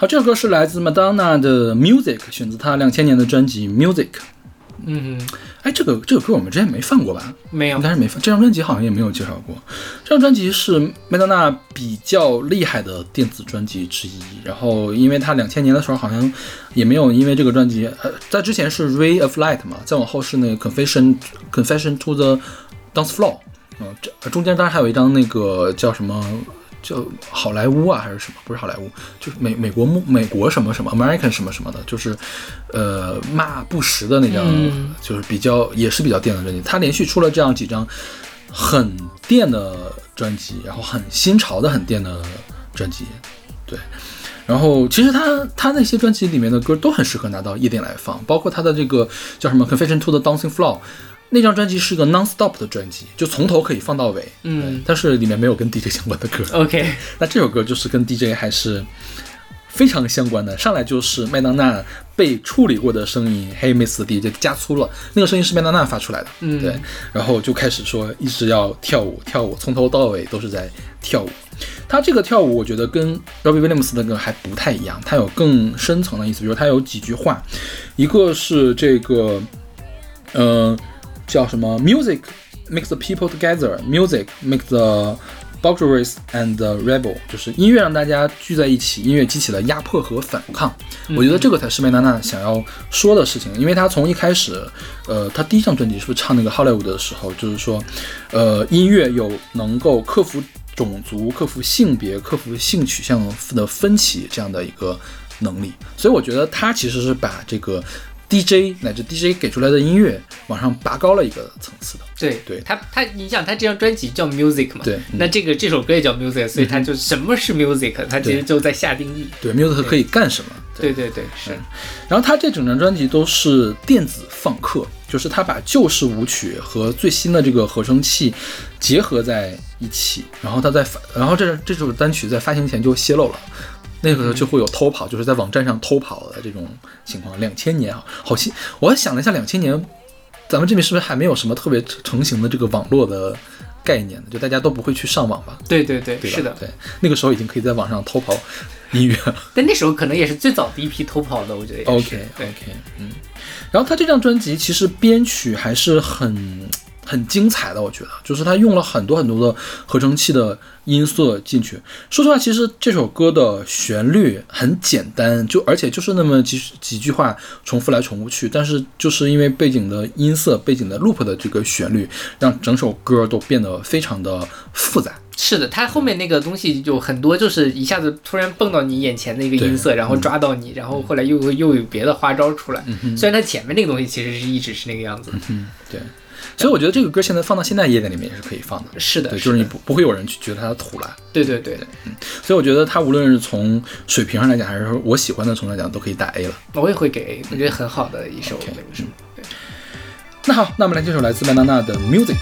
S2: 好，这首歌是来自 Madonna 的 Music，选自她两千年的专辑 Music。
S1: 嗯，
S2: 哎，这个这个歌我们之前没放过吧？
S1: 没有
S2: 应该是没放。这张专辑好像也没有介绍过。这张专辑是麦当娜比较厉害的电子专辑之一。然后，因为她两千年的时候好像也没有因为这个专辑，呃，在之前是 Ray of Light 嘛，再往后是那个 Confession Confession to the Dance Floor，嗯、这呃中间当然还有一张那个叫什么。叫好莱坞啊，还是什么？不是好莱坞，就是美美国木美国什么什么 American 什么什么的，就是呃骂不实的那张，
S1: 嗯
S2: 就是比较也是比较电的专辑。他连续出了这样几张很电的专辑，然后很新潮的很电的专辑，对。然后其实他他那些专辑里面的歌都很适合拿到夜店来放，包括他的这个叫什么《Confession to the Dancing Floor》。那张专辑是一个 non-stop 的专辑，就从头可以放到尾，
S1: 嗯
S2: 但是里面没有跟 DJ 相关的歌。
S1: OK，
S2: 那这首歌就是跟 DJ 还是非常相关的。上来就是麦当娜被处理过的声音，Hey Miss DJ 加粗了，那个声音是麦当娜发出来的，
S1: 嗯
S2: 对，然后就开始说一直要跳舞，跳舞，从头到尾都是在跳舞。他这个跳舞，我觉得跟 Robbie Williams 的歌还不太一样，他有更深层的意思，比如他有几句话，一个是这个，呃，叫什么？Music makes the people together. Music makes the bourgeois and the rebel，就是音乐让大家聚在一起，音乐激起了压迫和反抗。我觉得这个才是麦当娜想要说的事情，因为她从一开始，呃，她第一张专辑是不是唱那个 Hollywood 的时候，就是说，呃，音乐有能够克服种族、克服性别、克服性取向的分歧这样的一个能力，所以我觉得她其实是把这个 DJ 乃至 DJ 给出来的音乐往上拔高了一个层次的。
S1: 对
S2: 对
S1: 他他，你想他这张专辑叫 Music 嘛？
S2: 对嗯
S1: 那这个这首歌也叫 Music，所以他就什么是 Music，他其实就在下定义。
S2: 对，music 可以干什么？
S1: 对对对，是，
S2: 然后他这整张专辑都是电子放克，就是他把旧式舞曲和最新的这个合成器结合在一起，然后他在发，然后这这首单曲在发行前就泄露了。那个时候就会有偷跑，就是在网站上偷跑的这种情况。两千年啊，好新！我想了一下，两千年咱们这边是不是还没有什么特别成型的这个网络的概念呢？就大家都不会去上网吧？
S1: 对对对，
S2: 对？
S1: 是的。
S2: 对，那个时候已经可以在网上偷跑音乐了。
S1: 但那时候可能也是最早第一批偷跑的，我觉得。
S2: OK OK，嗯，然后他这张专辑其实编曲还是很很精彩的，我觉得，就是他用了很多很多的合成器的音色进去。说实话，其实这首歌的旋律很简单，就而且就是那么几几句话重复来重复去，但是就是因为背景的音色、背景的 loop 的这个旋律，让整首歌都变得非常的复杂。
S1: 是的，它后面那个东西有很多，就是一下子突然蹦到你眼前的一个音色，然后抓到你，然后后来又又有别的花招出来。虽然它前面那个东西其实是一直是那个样子。
S2: 嗯，对。所以我觉得这个歌现在放到现在夜店里面也是可以放的。
S1: 是的，
S2: 对，就是你不不会有人去觉得它土了。
S1: 对对对，嗯
S2: 所以我觉得它无论是从水平上来讲，还是说我喜欢的从来讲，都可以打 A 了。
S1: 我也会给 A，我觉得很好的一首那个什么。对
S2: 那好，那我们来这首来自麦当娜的 Music。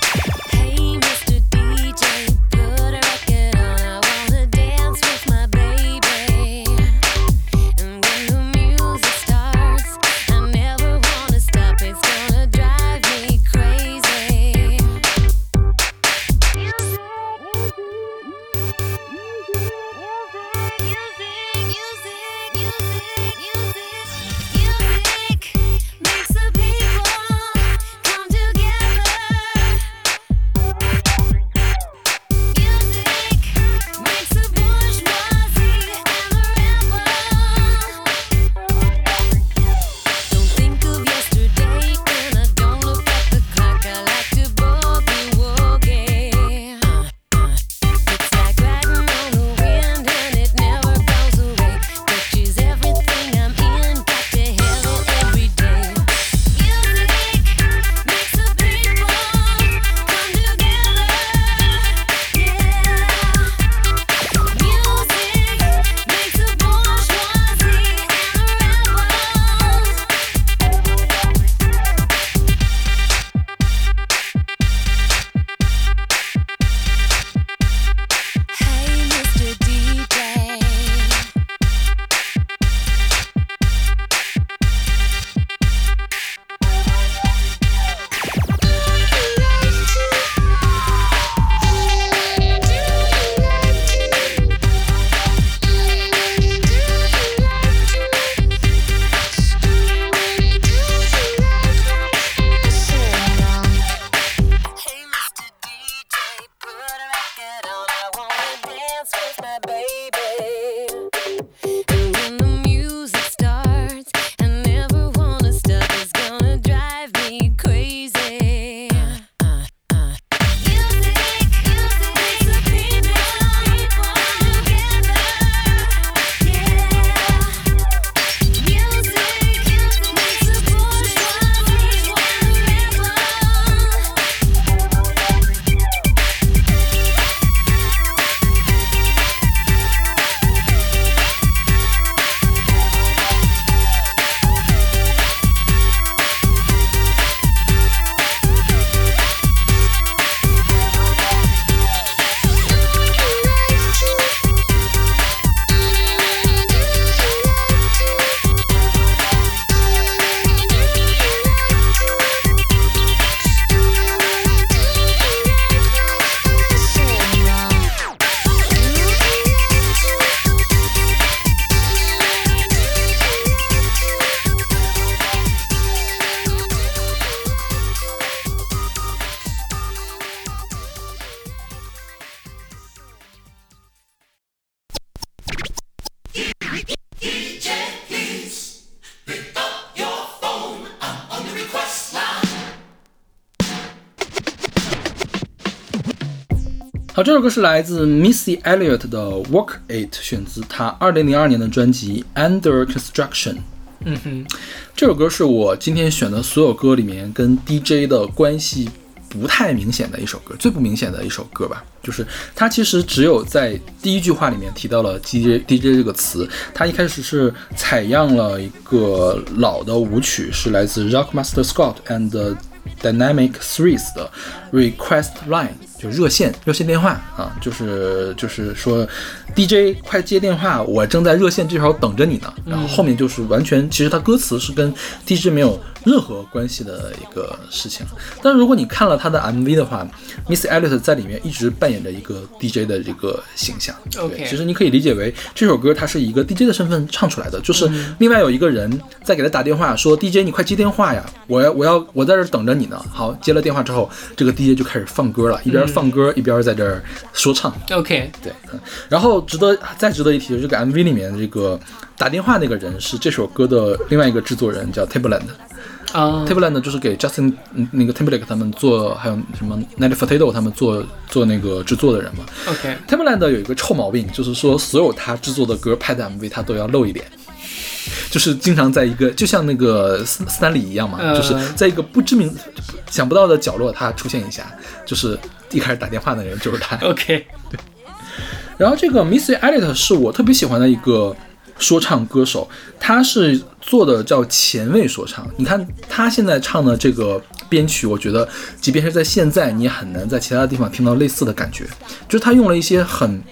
S2: 首歌是来自 Missy Elliott 的《Work It》，选自她2002年的专辑《Under Construction》。
S1: 嗯哼，
S2: 这首歌是我今天选的所有歌里面跟 DJ 的关系不太明显的一首歌，最不明显的一首歌吧。就是它其实只有在第一句话里面提到了 DJ DJ 这个词，它一开始是采样了一个老的舞曲，是来自 Rockmaster Scott and Dynamic Threes 的 Request Line，就热线热线电话啊，就是就是说 DJ 快接电话，我正在热线这头等着你呢。然后后面就是完全，其实它歌词是跟 DJ 没有任何关系的一个事情。但是如果你看了他的 MV 的话，Miss Elliott 在里面一直扮演着一个 DJ 的这个形象。
S1: OK
S2: 对其实你可以理解为这首歌它是一个 DJ 的身份唱出来的，就是另外有一个人在给他打电话说：“DJ，你快接电话呀！我要我要我在这儿等着你呢。”好，接了电话之后，这个 DJ 就开始放歌了，一边放歌一边在这儿说唱。
S1: OK，
S2: 对，嗯然后值得再值得一提的，这个 MV 里面的这个打电话那个人是这首歌的另外一个制作人，叫 Tableland。
S1: 啊
S2: Tableland 就是给 Justin 嗯那个 Timberlake 他们做，还有什么 Nelly Furtado 他们做做那个制作的人嘛。OK，Timberland 有一个臭毛病，就是说所有他制作的歌拍的 MV 他都要露一脸。就是经常在一个，就像那个斯斯坦李一样嘛，
S1: 呃
S2: 就是在一个不知名、想不到的角落，他出现一下，就是一开始打电话的人就是他。
S1: OK，对
S2: 然后这个 Missy Elliott 是我特别喜欢的一个说唱歌手，他是做的叫前卫说唱。你看他现在唱的这个编曲，我觉得即便是在现在，你也很难在其他地方听到类似的感觉。就是他用了一些很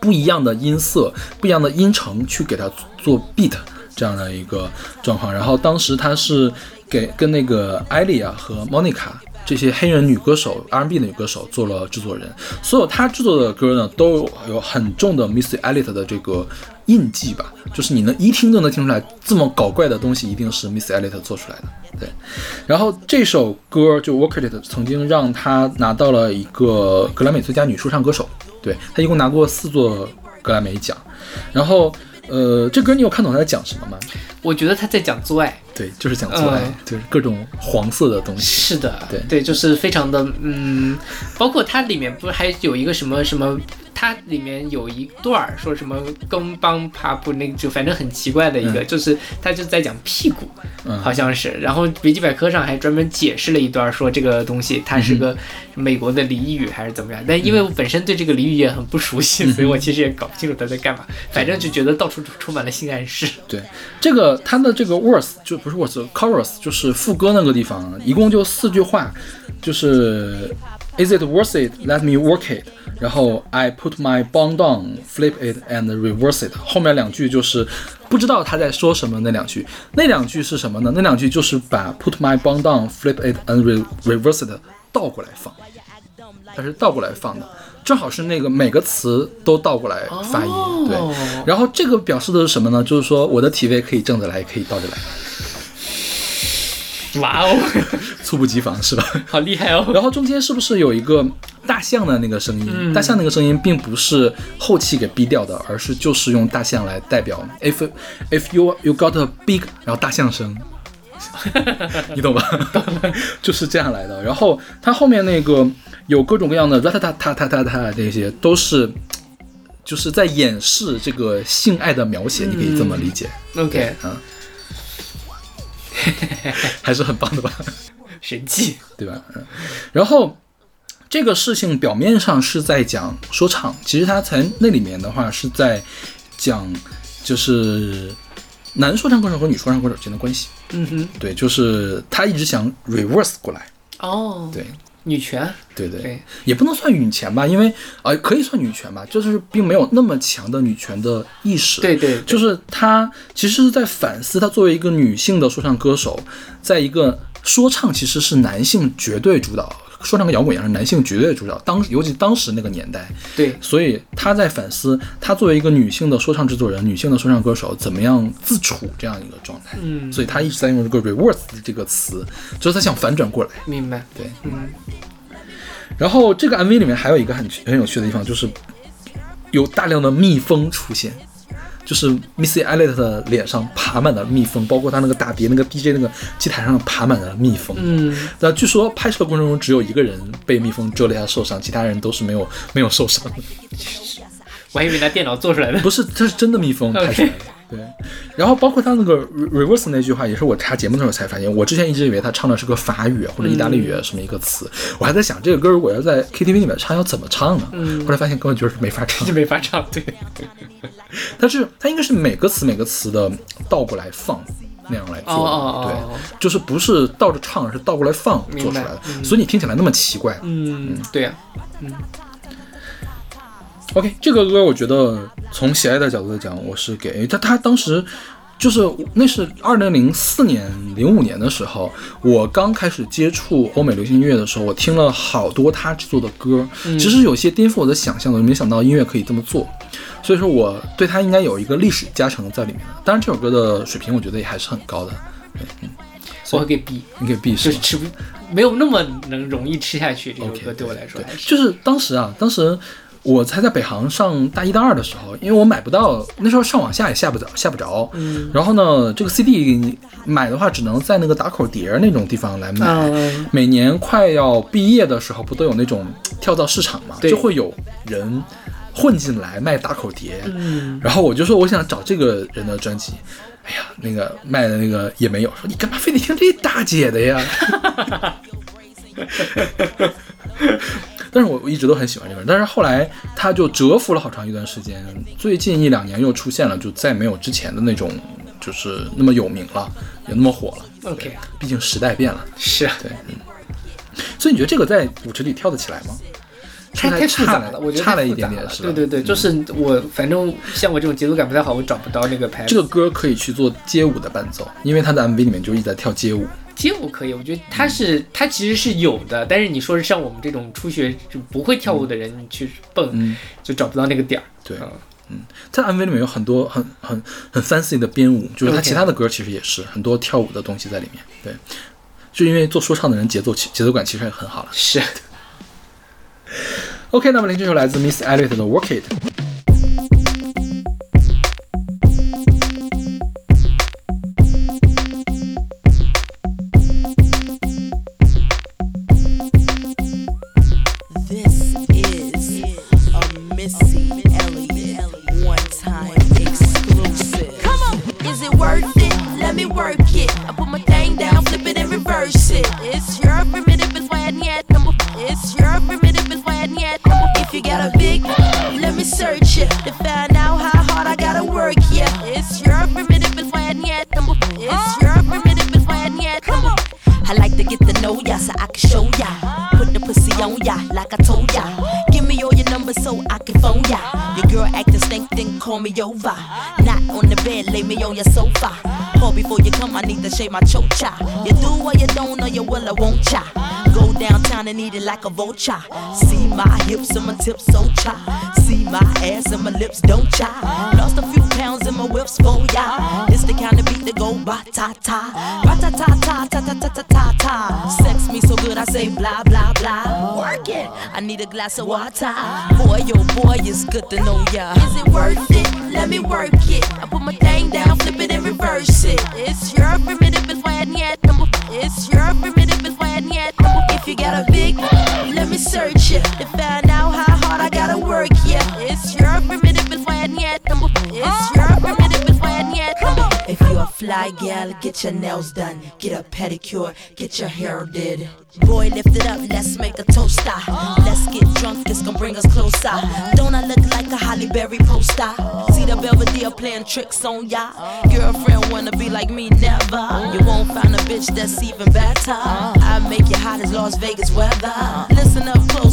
S2: 不一样的音色、不一样的音程去给他做 beat 这样的一个状况。然后当时他是给跟那个艾莉亚和莫妮卡这些黑人女歌手、R&B 的女歌手做了制作人。所有他制作的歌呢，都有很重的 Missy Elliott 的这个印记吧，就是你能一听就能听出来，这么搞怪的东西一定是 Missy Elliott 做出来的。对，然后这首歌就 Work It 曾经让她拿到了一个格莱美最佳女说唱歌手，对她一共拿过四座格莱美奖。然后，呃，这歌你有看懂他在讲什么吗？
S1: 我觉得他在讲做爱。
S2: 对，就是讲做爱，
S1: 嗯
S2: 就是各种黄色的东西。
S1: 是的，
S2: 对对
S1: 就是非常的，嗯，包括它里面不是还有一个什么什么，它里面有一段儿说什么跟帮爬布那个，就反正很奇怪的一个，
S2: 嗯。
S1: 就是他就在讲屁股，
S2: 嗯。
S1: 好像是，然后维基百科上还专门解释了一段，说这个东西它是个美国的俚语还是怎么样，但因为我本身对这个俚语也很不熟悉，所以我其实也搞不清楚他在干嘛，反正就觉得到处充满了性暗示。
S2: 对，这个它的这个 verse 就不是 verse，chorus 就是副歌那个地方，一共就四句话，就是 Is it worth it? Let me work it. 然后 I put my bon down flip it and reverse it. 后面两句就是不知道他在说什么。那两句，那两句是什么呢？那两句就是把 put my bon down flip it and re- reverse it 倒过来放，它是倒过来放的，正好是那个每个词都倒过来发音。对，然后这个表示的是什么呢？就是说我的体位可以正着来，也可以倒着来，
S1: 哇哦，
S2: 猝不及防是吧？
S1: 好厉害哦！
S2: 然后中间是不是有一个大象的那个声音？大象那个声音并不是后期给逼掉的，而是就是用大象来代表。If if you you got a big，然后大象声，你懂吧？就是这样来的。然后它后面那个有各种各样的 rat ta ta ta ta ta 这些都是。就是在掩饰这个性爱的描写，你可以这么理解
S1: ，OK，
S2: 嗯，还是很棒的吧？
S1: 神迹。
S2: 对吧？嗯，然后这个事情表面上是在讲说唱，其实它在那里面的话是在讲就是男说唱歌手和女说唱歌手之间的关系。
S1: 嗯哼，
S2: 对，就是他一直想 reverse 过来。
S1: 哦，
S2: 对，
S1: 女权，
S2: 对对，
S1: 对。
S2: 也不能算女权吧，因为呃可以算女权吧，就是并没有那么强的女权的意识。
S1: 对对，对。
S2: 就是她其实是在反思，她作为一个女性的说唱歌手，在一个说唱其实是男性绝对主导，说唱跟摇滚一样是男性绝对主导，当尤其当时那个年代，
S1: 对。
S2: 所以他在反思，他作为一个女性的说唱制作人、女性的说唱歌手，怎么样自处这样一个状态。
S1: 嗯。
S2: 所以他一直在用这个 reverse 这个词，就是他想反转过来。
S1: 明白，
S2: 对，
S1: 嗯，
S2: 然后这个 MV 里面还有一个很很有趣的地方，就是有大量的蜜蜂出现，就是 Missy Elliott 的脸上爬满了蜜蜂，包括他那个打碟那个 DJ 那个机台上爬满了蜜蜂。
S1: 嗯，
S2: 那据说拍摄的过程中只有一个人被蜜蜂蛰了一下受伤，其他人都是没有没有受伤的。
S1: 我还以为拿电脑做出来的。
S2: 不是，这是真的蜜蜂拍出来的。对，然后包括他那个 re- reverse 那句话，也是我查节目的时候才发现。我之前一直以为他唱的是个法语或者意大利语什么一个词，我还在想这个歌如果要在 KTV 里面唱要怎么唱呢？后来发现根本就是没法唱
S1: 就。没法唱，对，
S2: 但是他应该是每个词每个词的倒过来放那样来做的，
S1: 哦哦哦哦
S2: 对，就是不是倒着唱，是倒过来放做出来的，所以你听起来那么奇怪。
S1: 嗯，对呀、
S2: OK，这个歌我觉得从喜爱的角度来讲，我是给他。他当时就是那是二零零四年、零五年的时候，我刚开始接触欧美流行音乐的时候，我听了好多他制作的歌，其实有些颠覆我的想象的，没想到音乐可以这么做。所以说，我对他应该有一个历史加成在里面的。当然，这首歌的水平我觉得也还是很高的。
S1: 我会给 B，
S2: 你给 B 是吗？
S1: 就是吃不没有那么能容易吃下去。这首歌对我来说
S2: 就是当时啊，当时我才在北航上大一大二的时候，因为我买不到，那时候上网下也下不着，下不着。嗯。然后呢，这个 CD 买的话，只能在那个打口碟儿那种地方来买。
S1: 嗯
S2: 每年快要毕业的时候，不都有那种跳蚤市场嘛？
S1: 对
S2: 就会有人混进来卖打口碟。
S1: 嗯，
S2: 然后我就说我想找这个人的专辑。哎呀，那个卖的那个也没有，说你干嘛非得听这大姐的呀？但是我我一直都很喜欢这个人，但是后来他就蛰伏了好长一段时间，最近一两年又出现了，就再没有之前的那种就是那么有名了，也那么火了。
S1: OK
S2: 毕竟时代变了，
S1: 是
S2: 对，嗯。所以你觉得这个在舞池里跳得起来吗？
S1: 太太复杂了，我觉得
S2: 差了一点点是吧？
S1: 对对对，就是我反正像我这种节奏感不太好，我找不到那个拍。
S2: 这个歌可以去做街舞的伴奏，因为他的 MV 里面就一直在跳街舞。
S1: 街舞可以，我觉得它是它其实是有的，但是你说是像我们这种初学就不会跳舞的人去蹦，
S2: 嗯，
S1: 就找不到那个点儿。
S2: 对
S1: 嗯
S2: 在 MV 里面有很多很很很 fancy 的编舞，就是他其他的歌其实也是很多跳舞的东西在里面。对，就因为做说唱的人节奏其节奏感其实也很好了。
S1: 是
S2: OK，那么听这首来自 Miss Elliott 的 Work It。
S8: me over. Not on the bed, lay me on your sofa. Call before you come, I need to shave my chocha. You do what you don't, or you will I won't cha. Go downtown and eat it like a vulture. See my hips and my tips, so cha. See my ass and my lips, don't cha. Lost a few pounds in my whips, for ya. It's the kind of beat that go ba ta ta. Ba ta ta ta ta ta ta ta. Good I say blah blah blah. Work it. I need a glass of water. Boy, oh boy, it's good to know ya. Is it worth it? Let me work it. I put my thing down, flip it and reverse it. It's your primitive is why yet number. It's your primitive is why yet If you got a big, let me search it to find out how hard I gotta work. Yeah, it's your primitive is why yet number. It's your number. If you a fly gal, get your nails done, get a pedicure, get your hair did. Boy, lift it up, let's make a toaster. Ah. Let's get drunk, this gon' bring us closer. Don't I look like a Holly Berry poster? See the Belvedere playing tricks on ya. Girlfriend wanna be like me, never. You won't find a bitch that's even better. I make you hot as Las Vegas weather.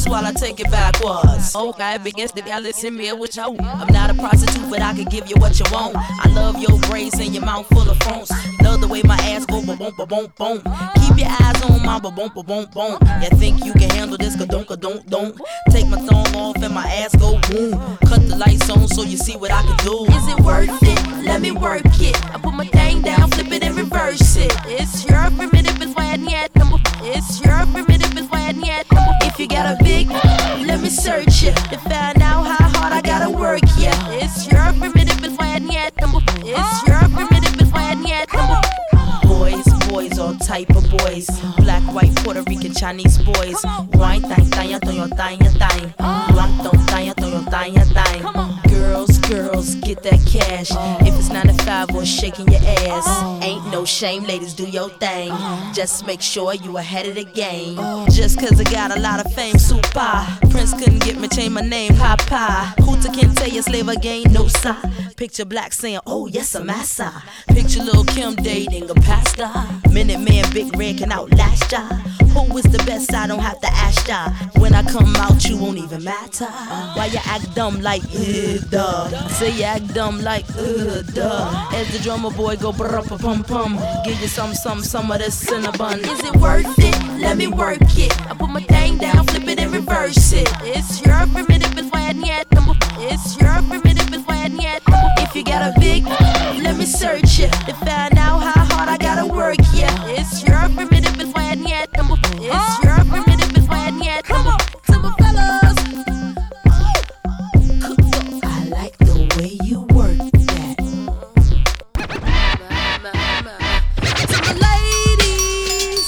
S8: While I take it backwards. Okay, begins to y'all listen me what you. I'm not a prostitute, but I can give you what you want. I love your braids and your mouth full of phones. Love the way my ass go boom boom boom boom. Keep your eyes on my boom boom boom boom. You think you can handle this? Ka-don't, ka-don't, don't. Take my thumb off and my ass go boom. Cut the lights on so you see what I can do. Is it worth it? Let me work it. I put my thing down, flip it and reverse it. It's your primitive is why yet number. It's your primitive is why yet you got a big, let me search it to find out how hard I gotta work. Yeah, it's your primitive is why I need them. It's your primitive is why I need them. Boys, boys, all type of boys. Black, white, Puerto Rican, Chinese boys. Wine, thang, thang, thang, thang, thang, thang. Black, thang, thang. Girls, girls, get that cash. If it's nine to five or shaking your ass, ain't no shame, ladies, do your thing. Just make sure you ahead of the game. Just cause I got a lot of fame, super. Prince couldn't get me, change my name, Papa. Hooter can't tell you slave again, no sign. Picture black saying, oh yes, I'm massa. Picture little Kim dating a pastor. Minute man, big red can outlast ya. Who is the best? I don't have to ask ya. When I come out, you won't even matter. Why you act dumb like, uh, duh? Say you act dumb like, uh, duh. As the drummer boy go brr pum pum. Give you some, some, some of this cinnamon. Is it worth it? Let me work it. I put my thing down, flip it and reverse it. It's your primitive, it's why I need It's your primitive, it's why I need If you got a big, let me search it to find out how hard I gotta work. Yeah, it's your primitive, it's why I need It's your primitive, it's why I need Come on, to my fellas. I like the way you work that. To my ladies,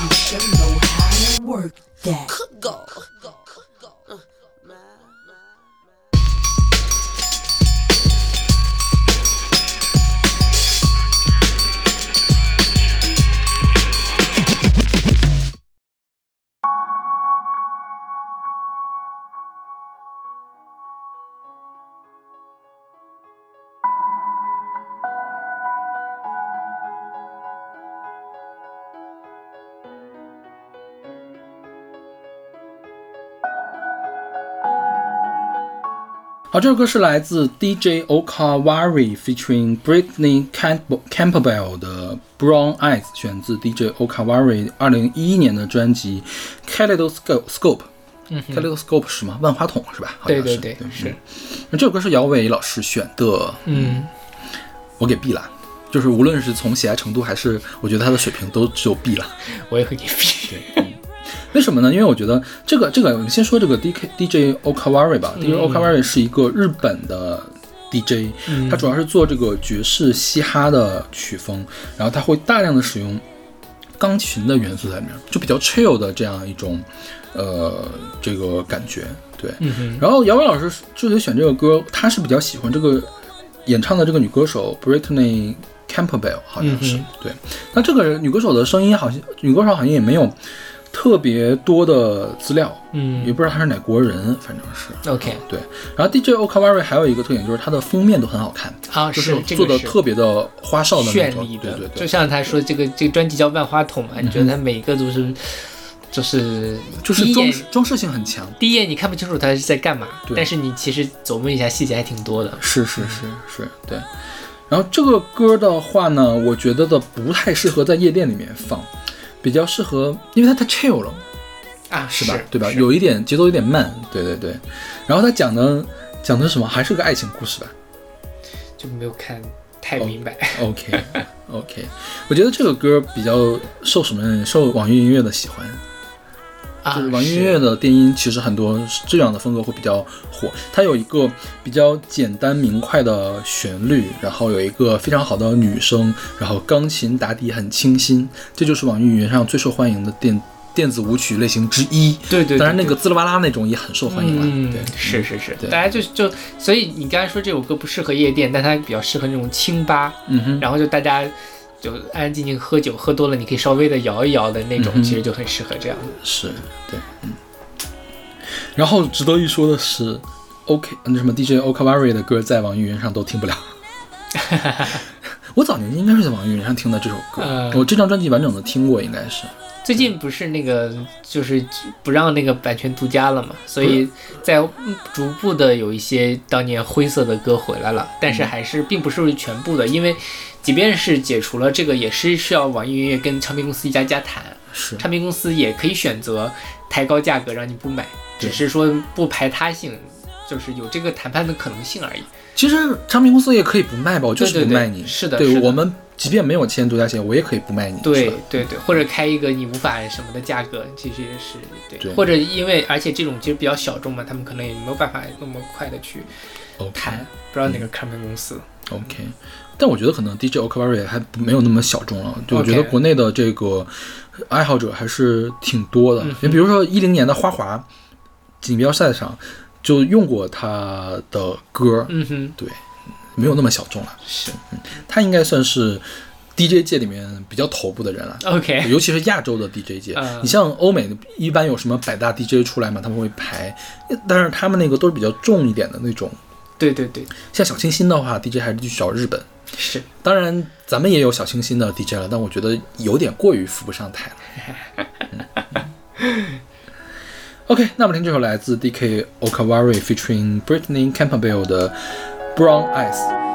S8: you sure know how to work that.
S2: 好，这首歌是来自 DJ Okawari featuring Britney Camp Campbell 的 Brown Eyes，选自 DJ Okawari 二零一一年的专辑 Kaleidoscope Scope。
S1: 嗯
S2: Kaleidoscope 是吗？万花筒是吧？好像是
S1: 对对对
S2: 对，
S1: 是
S2: 嗯。那这首歌是姚伟老师选的，
S1: 嗯，
S2: 我给 B 了。就是无论是从喜爱程度还是我觉得他的水平都只有 B 了。
S1: 我也会给 B。
S2: 为什么呢？因为我觉得这个这个，我们先说这个 D K D J Okawari 吧。DJ
S1: 嗯
S2: Okawari 是一个日本的 DJ，、
S1: 嗯
S2: 他主要是做这个爵士嘻哈的曲风，然后他会大量的使用钢琴的元素在里面，就比较 chill 的这样一种呃这个感觉。对，
S1: 嗯
S2: 然后姚伟老师之所以选这个歌，他是比较喜欢这个演唱的这个女歌手 Brittany Campbell，好像是、
S1: 嗯
S2: 对。那这个女歌手的声音好像女歌手好像也没有特别多的资料，
S1: 嗯。
S2: 也不知道他是哪国人，反正是。
S1: OK
S2: 对，然后 DJ Okawari 还有一个特点就是它的封面都很好看，
S1: 啊
S2: 就是做的特别的花哨的那种，
S1: 绚丽的，
S2: 对对对，
S1: 就像他说这个这个专辑叫万花筒嘛，你觉得它每一个都是就是
S2: 就是装饰装饰性很强，
S1: 第一眼你看不清楚他是在干嘛，
S2: 对。
S1: 但是你其实琢磨一下细节还挺多的。
S2: 是是是是，对。然后这个歌的话呢，我觉得的不太适合在夜店里面放，比较适合，因为它太 chill 了，
S1: 啊，
S2: 是吧？对吧？有一点节奏有点慢，对对对。然后他讲的讲的什么，还是个爱情故事吧
S1: 就没有看太明白。
S2: ？OK OK，我觉得这个歌比较受什么？受网易音乐的喜欢。
S1: 啊，
S2: 就是网易音乐的电音，其实很多这样的风格会比较火。它有一个比较简单明快的旋律，然后有一个非常好的女声，然后钢琴打底很清新，这就是网易云上最受欢迎的电电子舞曲类型之一。
S1: 对对对
S2: 当然那个滋啦哇啦那种也很受欢迎了。
S1: 嗯
S2: 对，，
S1: 是是是，
S2: 对
S1: 大家就就，所以你刚才说这首歌不适合夜店，但它比较适合那种清吧，
S2: 嗯哼，
S1: 然后就大家就安安静静喝酒，喝多了你可以稍微的摇一摇的那种，
S2: 嗯
S1: 其实就很适合这样的。
S2: 是对，嗯。然后值得一说的是，OK，那什么 DJ Okawari 的歌在网易云上都听不了。我早年间应该是在网易云上听的这首歌，
S1: 呃
S2: 我这张专辑完整的听过，应该是。
S1: 最近不是那个就是不让那个版权独家了嘛，所以在嗯逐步的有一些当年灰色的歌回来了，但是还是并不是全部的，因为即便是解除了这个，也是需要网易云音乐跟唱片公司一家家谈，
S2: 是，
S1: 唱片公司也可以选择抬高价格让你不买，只是说不排他性，就是有这个谈判的可能性而已。
S2: 其实唱片公司也可以不卖吧，我就是不卖你。
S1: 是的是的
S2: 对我们即便没有签独家协议，我也可以不卖你。
S1: 对对对，或者开一个你无法什么的价格，其实也是对，
S2: 对
S1: 或者因为而且这种其实比较小众嘛，他们可能也没有办法那么快的去谈，不知道哪个唱片公司。
S2: OK，但我觉得可能 DJ Okawari 还没有那么小众了。就我觉得国内的这个爱好者还是挺多的。你、比如说一零年的花滑锦标赛上就用过他的歌，
S1: 嗯哼，
S2: 对，没有那么小众了。
S1: 是
S2: 他应该算是 DJ 界里面比较头部的人了。
S1: OK，
S2: 尤其是亚洲的 DJ 界，
S1: 嗯
S2: 你像欧美一般有什么百大 DJ 出来嘛，他们会排，但是他们那个都是比较重一点的那种。
S1: 对对对，
S2: 像小清新的话，DJ 还是去找日本。
S1: 是
S2: 当然，咱们也有小清新的 DJ 了，但我觉得有点过于扶不上台了。嗯 OK，那我们听这首来自 DK Okawari featuring Britney Campbell 的 Brown Eyes。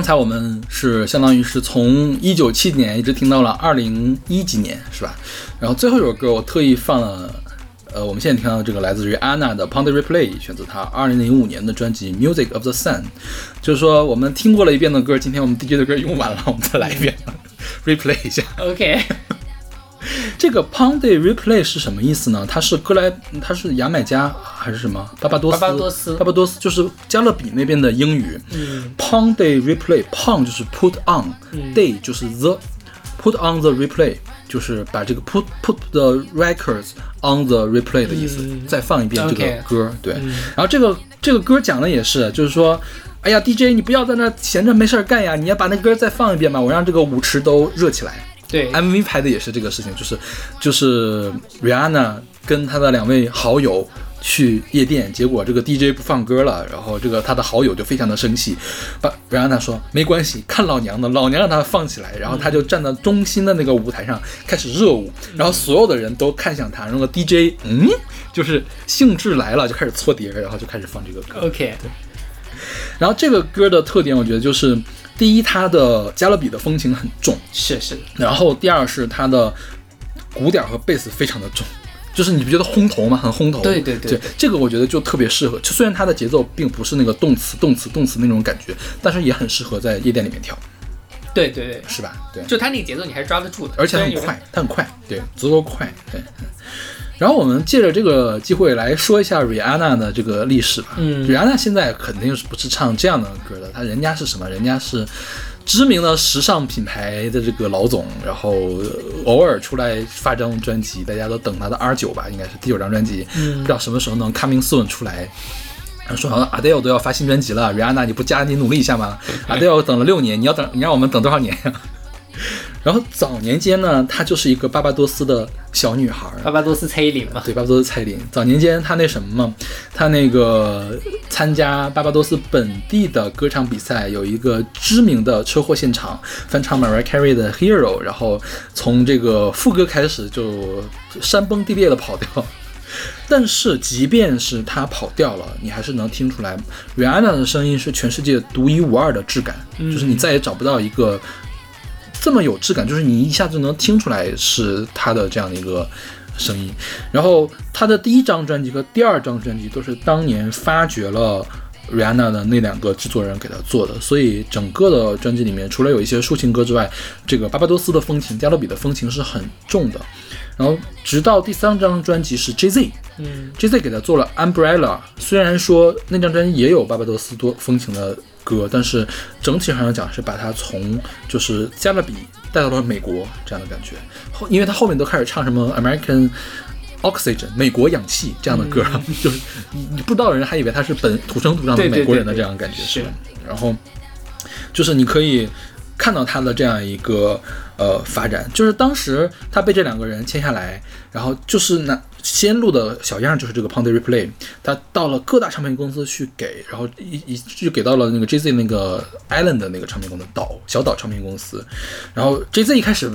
S2: 刚才我们是相当于是从一九七年一直听到了二零一几年，是吧？然后最后一首歌我特意放了，呃，我们现在听到的这个来自于安娜的《Pond Replay，》，选择她二零零五年的专辑《Music of the Sun》。就是说，我们听过了一遍的歌，今天我们 DJ 的歌用完了，我们再来一遍，replay 一下。
S1: OK，
S2: 这个 Pound Replay 是什么意思呢？它是哥莱，它是牙买加还是什么？巴巴多斯，
S1: 巴巴多斯
S2: 巴巴多斯就是加勒比那边的英语。
S1: 嗯
S2: Pound Replay，Pound 就是 put on，Day
S1: 嗯
S2: 就是 the，put on the replay 就是把这个 put put the records on the replay 的意思，
S1: 嗯
S2: 再放一遍这个歌。对，
S1: 嗯
S2: 然后这个这个歌讲的也是，就是说。哎呀，DJ，你不要在那闲着没事儿干呀！你要把那歌再放一遍嘛，我让这个舞池都热起来。
S1: 对。
S2: MV 拍的也是这个事情，就是就是 Rihanna 跟她的两位好友去夜店，结果这个 DJ 不放歌了，然后这个他的好友就非常的生气，把 Rihanna 说没关系，看老娘的，老娘让他放起来，然后他就站到中心的那个舞台上开始热舞，然后所有的人都看向他，然后 DJ 嗯，就是兴致来了，就开始搓碟，然后就开始放这个歌。
S1: OK，
S2: 然后这个歌的特点，我觉得就是第一，它的加勒比的风情很重，
S1: 是是，
S2: 然后第二是它的鼓点和贝斯非常的重，就是你不觉得轰头吗？很轰头。
S1: 对对对
S2: 对，这个我觉得就特别适合。就虽然它的节奏并不是那个动词动词动词那种感觉，但是也很适合在夜店里面跳，
S1: 对对对，
S2: 是吧？对，
S1: 就它那个节奏你还是抓得住的，
S2: 而且很快，它很快，对，足够快，对。嗯然后我们借着这个机会来说一下 Rihanna 的这个历史吧。
S1: 嗯
S2: ，Rihanna 现在肯定是不是唱这样的歌的，她人家是什么？人家是知名的时尚品牌的这个老总，然后呃偶尔出来发张专辑，大家都等她的 R 九吧，应该是第九张专辑，
S1: 嗯
S2: 不知道什么时候能 coming soon 出来。说好像 Adele 都要发新专辑了，Rihanna 你不加紧努力一下吗？Adele 等了六年，你要等你让我们等多少年呀、然后早年间呢，她就是一个巴巴多斯的小女孩儿，
S1: 巴巴多斯蔡依林嘛，
S2: 对，巴巴多斯蔡依林。早年间她那什么嘛，她那个参加巴巴多斯本地的歌唱比赛，有一个知名的车祸现场翻唱 Mariah Carey 的 Hero，然后从这个副歌开始就山崩地裂的跑掉。但是，即便是她跑掉了，你还是能听出来，Rihanna 的声音是全世界独一无二的质感，就是你再也找不到一个这么有质感，就是你一下就能听出来是他的这样的一个声音。然后他的第一张专辑和第二张专辑都是当年发掘了 Rihanna 的那两个制作人给他做的，所以整个的专辑里面，除了有一些抒情歌之外，这个巴巴多斯的风情、加勒比的风情是很重的。然后直到第三张专辑是 Jay-Z，
S1: 嗯
S2: Jay-Z 给他做了 Umbrella，虽然说那张专辑也有巴巴多斯多风情的歌，但是整体上来讲是把它从就是加勒比带到了美国这样的感觉。后因为他后面都开始唱什么 American Oxygen 美国氧气这样的歌，就是你你不知道的人还以为他是本土生土长的美国人的这样的感觉，
S1: 是
S2: 吧？然后就是你可以看到他的这样一个呃发展，就是当时他被这两个人签下来，然后就是那先录的小样就是这个 Pound Replay，他到了各大唱片公司去给，然后一一就给到了那个 JZ 那个 Island 的那个唱片公司岛小岛唱片公司，然后 JZ 一开始。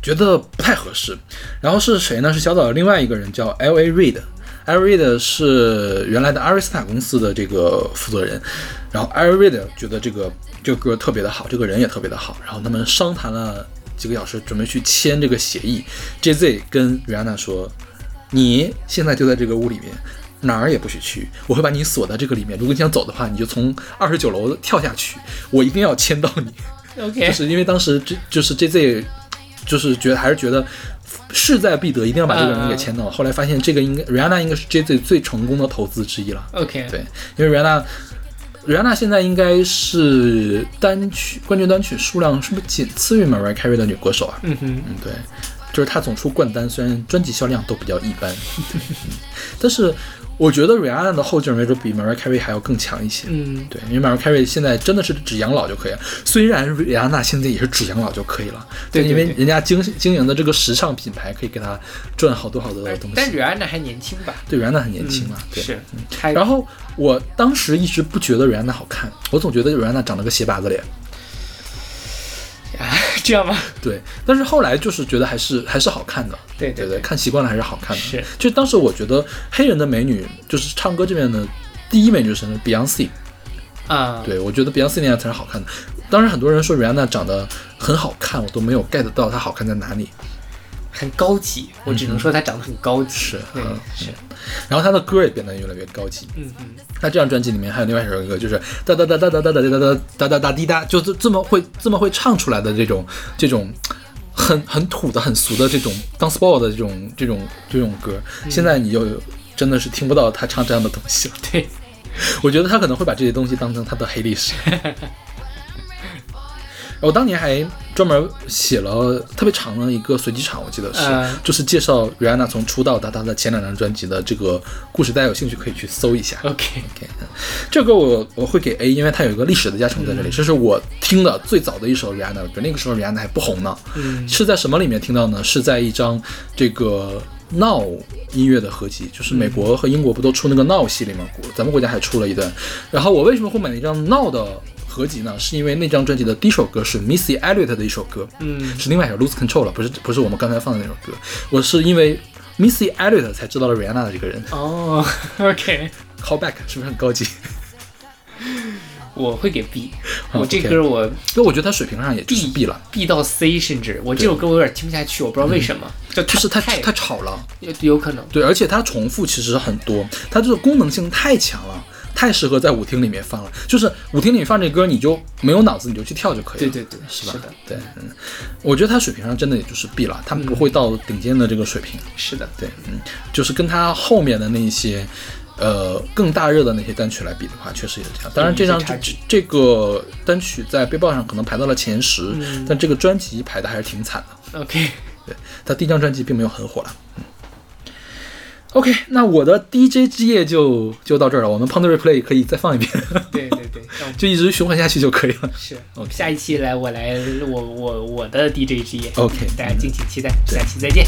S2: 觉得不太合适，然后是谁呢？是小岛的另外一个人叫 L A Reed，L A Reid 是原来的阿瑞斯塔公司的这个负责人，然后 L A Reid 觉得这个这个歌特别的好，这个人也特别的好，然后他们商谈了几个小时，准备去签这个协议。J Z 跟袁娅楠说：“你现在就在这个屋里面，哪儿也不许去，我会把你锁在这个里面。如果你想走的话，你就从二十九楼跳下去，我一定要签到你。”
S1: OK，
S2: 就是因为当时这就是 J Z，就是觉得还是觉得势在必得，一定要把这个人给签到。后来发现这个应该 Rihanna 应该是 J Z 最成功的投资之一了。
S1: OK，
S2: 对，因为 Rihanna Rihanna 现在应该是单曲冠军单曲数量是不是仅次于 Mariah Carey 的女歌手啊？
S1: 嗯哼，
S2: 嗯，对，就是他总出冠单，虽然专辑销量都比较一般，但是我觉得 Rihanna 的后劲儿没准比 Mariah Carey 还要更强一些。
S1: 嗯，
S2: 对，因为 Mariah Carey 现在真的是只养老就可以了，虽然 Rihanna 现在也是只养老就可以了，
S1: 对对对
S2: 因为人家经经营的这个时尚品牌可以给他赚好多好多的东西。
S1: 但 Rihanna 还年轻吧？
S2: 对 Rihanna 很年轻嘛，对。
S1: 嗯是，还
S2: 然后我当时一直不觉得 Rihanna 好看，我总觉得 Rihanna 长了个斜拔子脸。
S1: 啊，这样吗？
S2: 对，但是后来就是觉得还是还是好看的，
S1: 对对
S2: 对对，看习惯了还是好看的。
S1: 是，
S2: 就当时我觉得黑人的美女，就是唱歌这边的第一美女是 Beyonce。
S9: 啊，
S2: 对，我觉得 Beyonce 那样才是好看的。当然，很多人说 Rihanna 长得很好看，我都没有 get 到她好看在哪里。
S9: 很高级，我只能说他长得很高级。
S2: 是
S9: 是，
S2: 然后他的歌也变得越来越高级。
S9: 嗯嗯，
S2: 那这张专辑里面还有另外一首歌，就是哒哒哒哒哒哒哒哒哒哒哒哒滴哒，就是这么会这么会唱出来的这种这种很很土的很俗的这种 dance ball 的这种这种这种歌，现在你就真的是听不到他唱这样的东西了。
S9: 对，
S2: 我觉得他可能会把这些东西当成他的黑历史。我当年还专门写了特别长的一个随机场，我记得是，
S9: 嗯
S2: 就是介绍 Rihanna 从出道到她的前两张专辑的这个故事，大家有兴趣可以去搜一下。OK，OK，这歌我我会给 A，因为它有一个历史的加成在这里。这是我听的最早的一首 Rihanna 的歌，那个时候 Rihanna 还不红呢。
S9: 嗯
S2: 是在什么里面听到呢？是在一张这个 Now 音乐的合集，就是美国和英国不都出那个 Now 系列吗？咱们国家还出了一段。然后我为什么会买一张 Now 的合集呢？是因为那张专辑的第一首歌是 Missy Elliott 的一首歌，
S9: 嗯
S2: 是另外一首 Lose Control 了，不是不是我们刚才放的那首歌。我是因为 Missy Elliott 才知道了 Rihanna 的这个人。
S9: 哦
S2: ，OK，Callback 是不是很高级？
S9: 我会给 B，
S2: 好
S9: 我这歌我
S2: 因为我觉得他水平上也就是 B 了
S9: ，B 到 C，甚至我这首歌我有点听不下去，我不知道为什么，就
S2: 就是太
S9: 太
S2: 太吵了。
S9: 有有可能，
S2: 对，而且它重复其实很多，它这个功能性太强了，太适合在舞厅里面放了。就是舞厅里面放这歌，你就没有脑子，你就去跳就可以了。
S9: 对对对，
S2: 是吧？
S9: 是的，
S2: 对，嗯，我觉得他水平上真的也就是 B 了，他不会到顶尖的这个水平。
S9: 是的，
S2: 对，嗯，就是跟他后面的那一些，呃，更大热的那些单曲来比的话，确实也是这样。当然，这张这
S9: 有一些差距
S2: 这个单曲在 Billboard 上可能排到了前十，
S9: 嗯
S2: 但这个专辑排的还是挺惨的。
S9: OK，
S2: 对，他第一张专辑并没有很火了。嗯 OK，那我的 DJ 之夜就就到这儿了。我们 Pound Replay 可以再放一遍，
S9: 对 对对，
S2: 就一直循环下去就可以了。
S9: 是
S2: OK
S9: 下一期来我来我我我的 DJ 之夜
S2: OK
S9: 大家敬请期待，下期再见。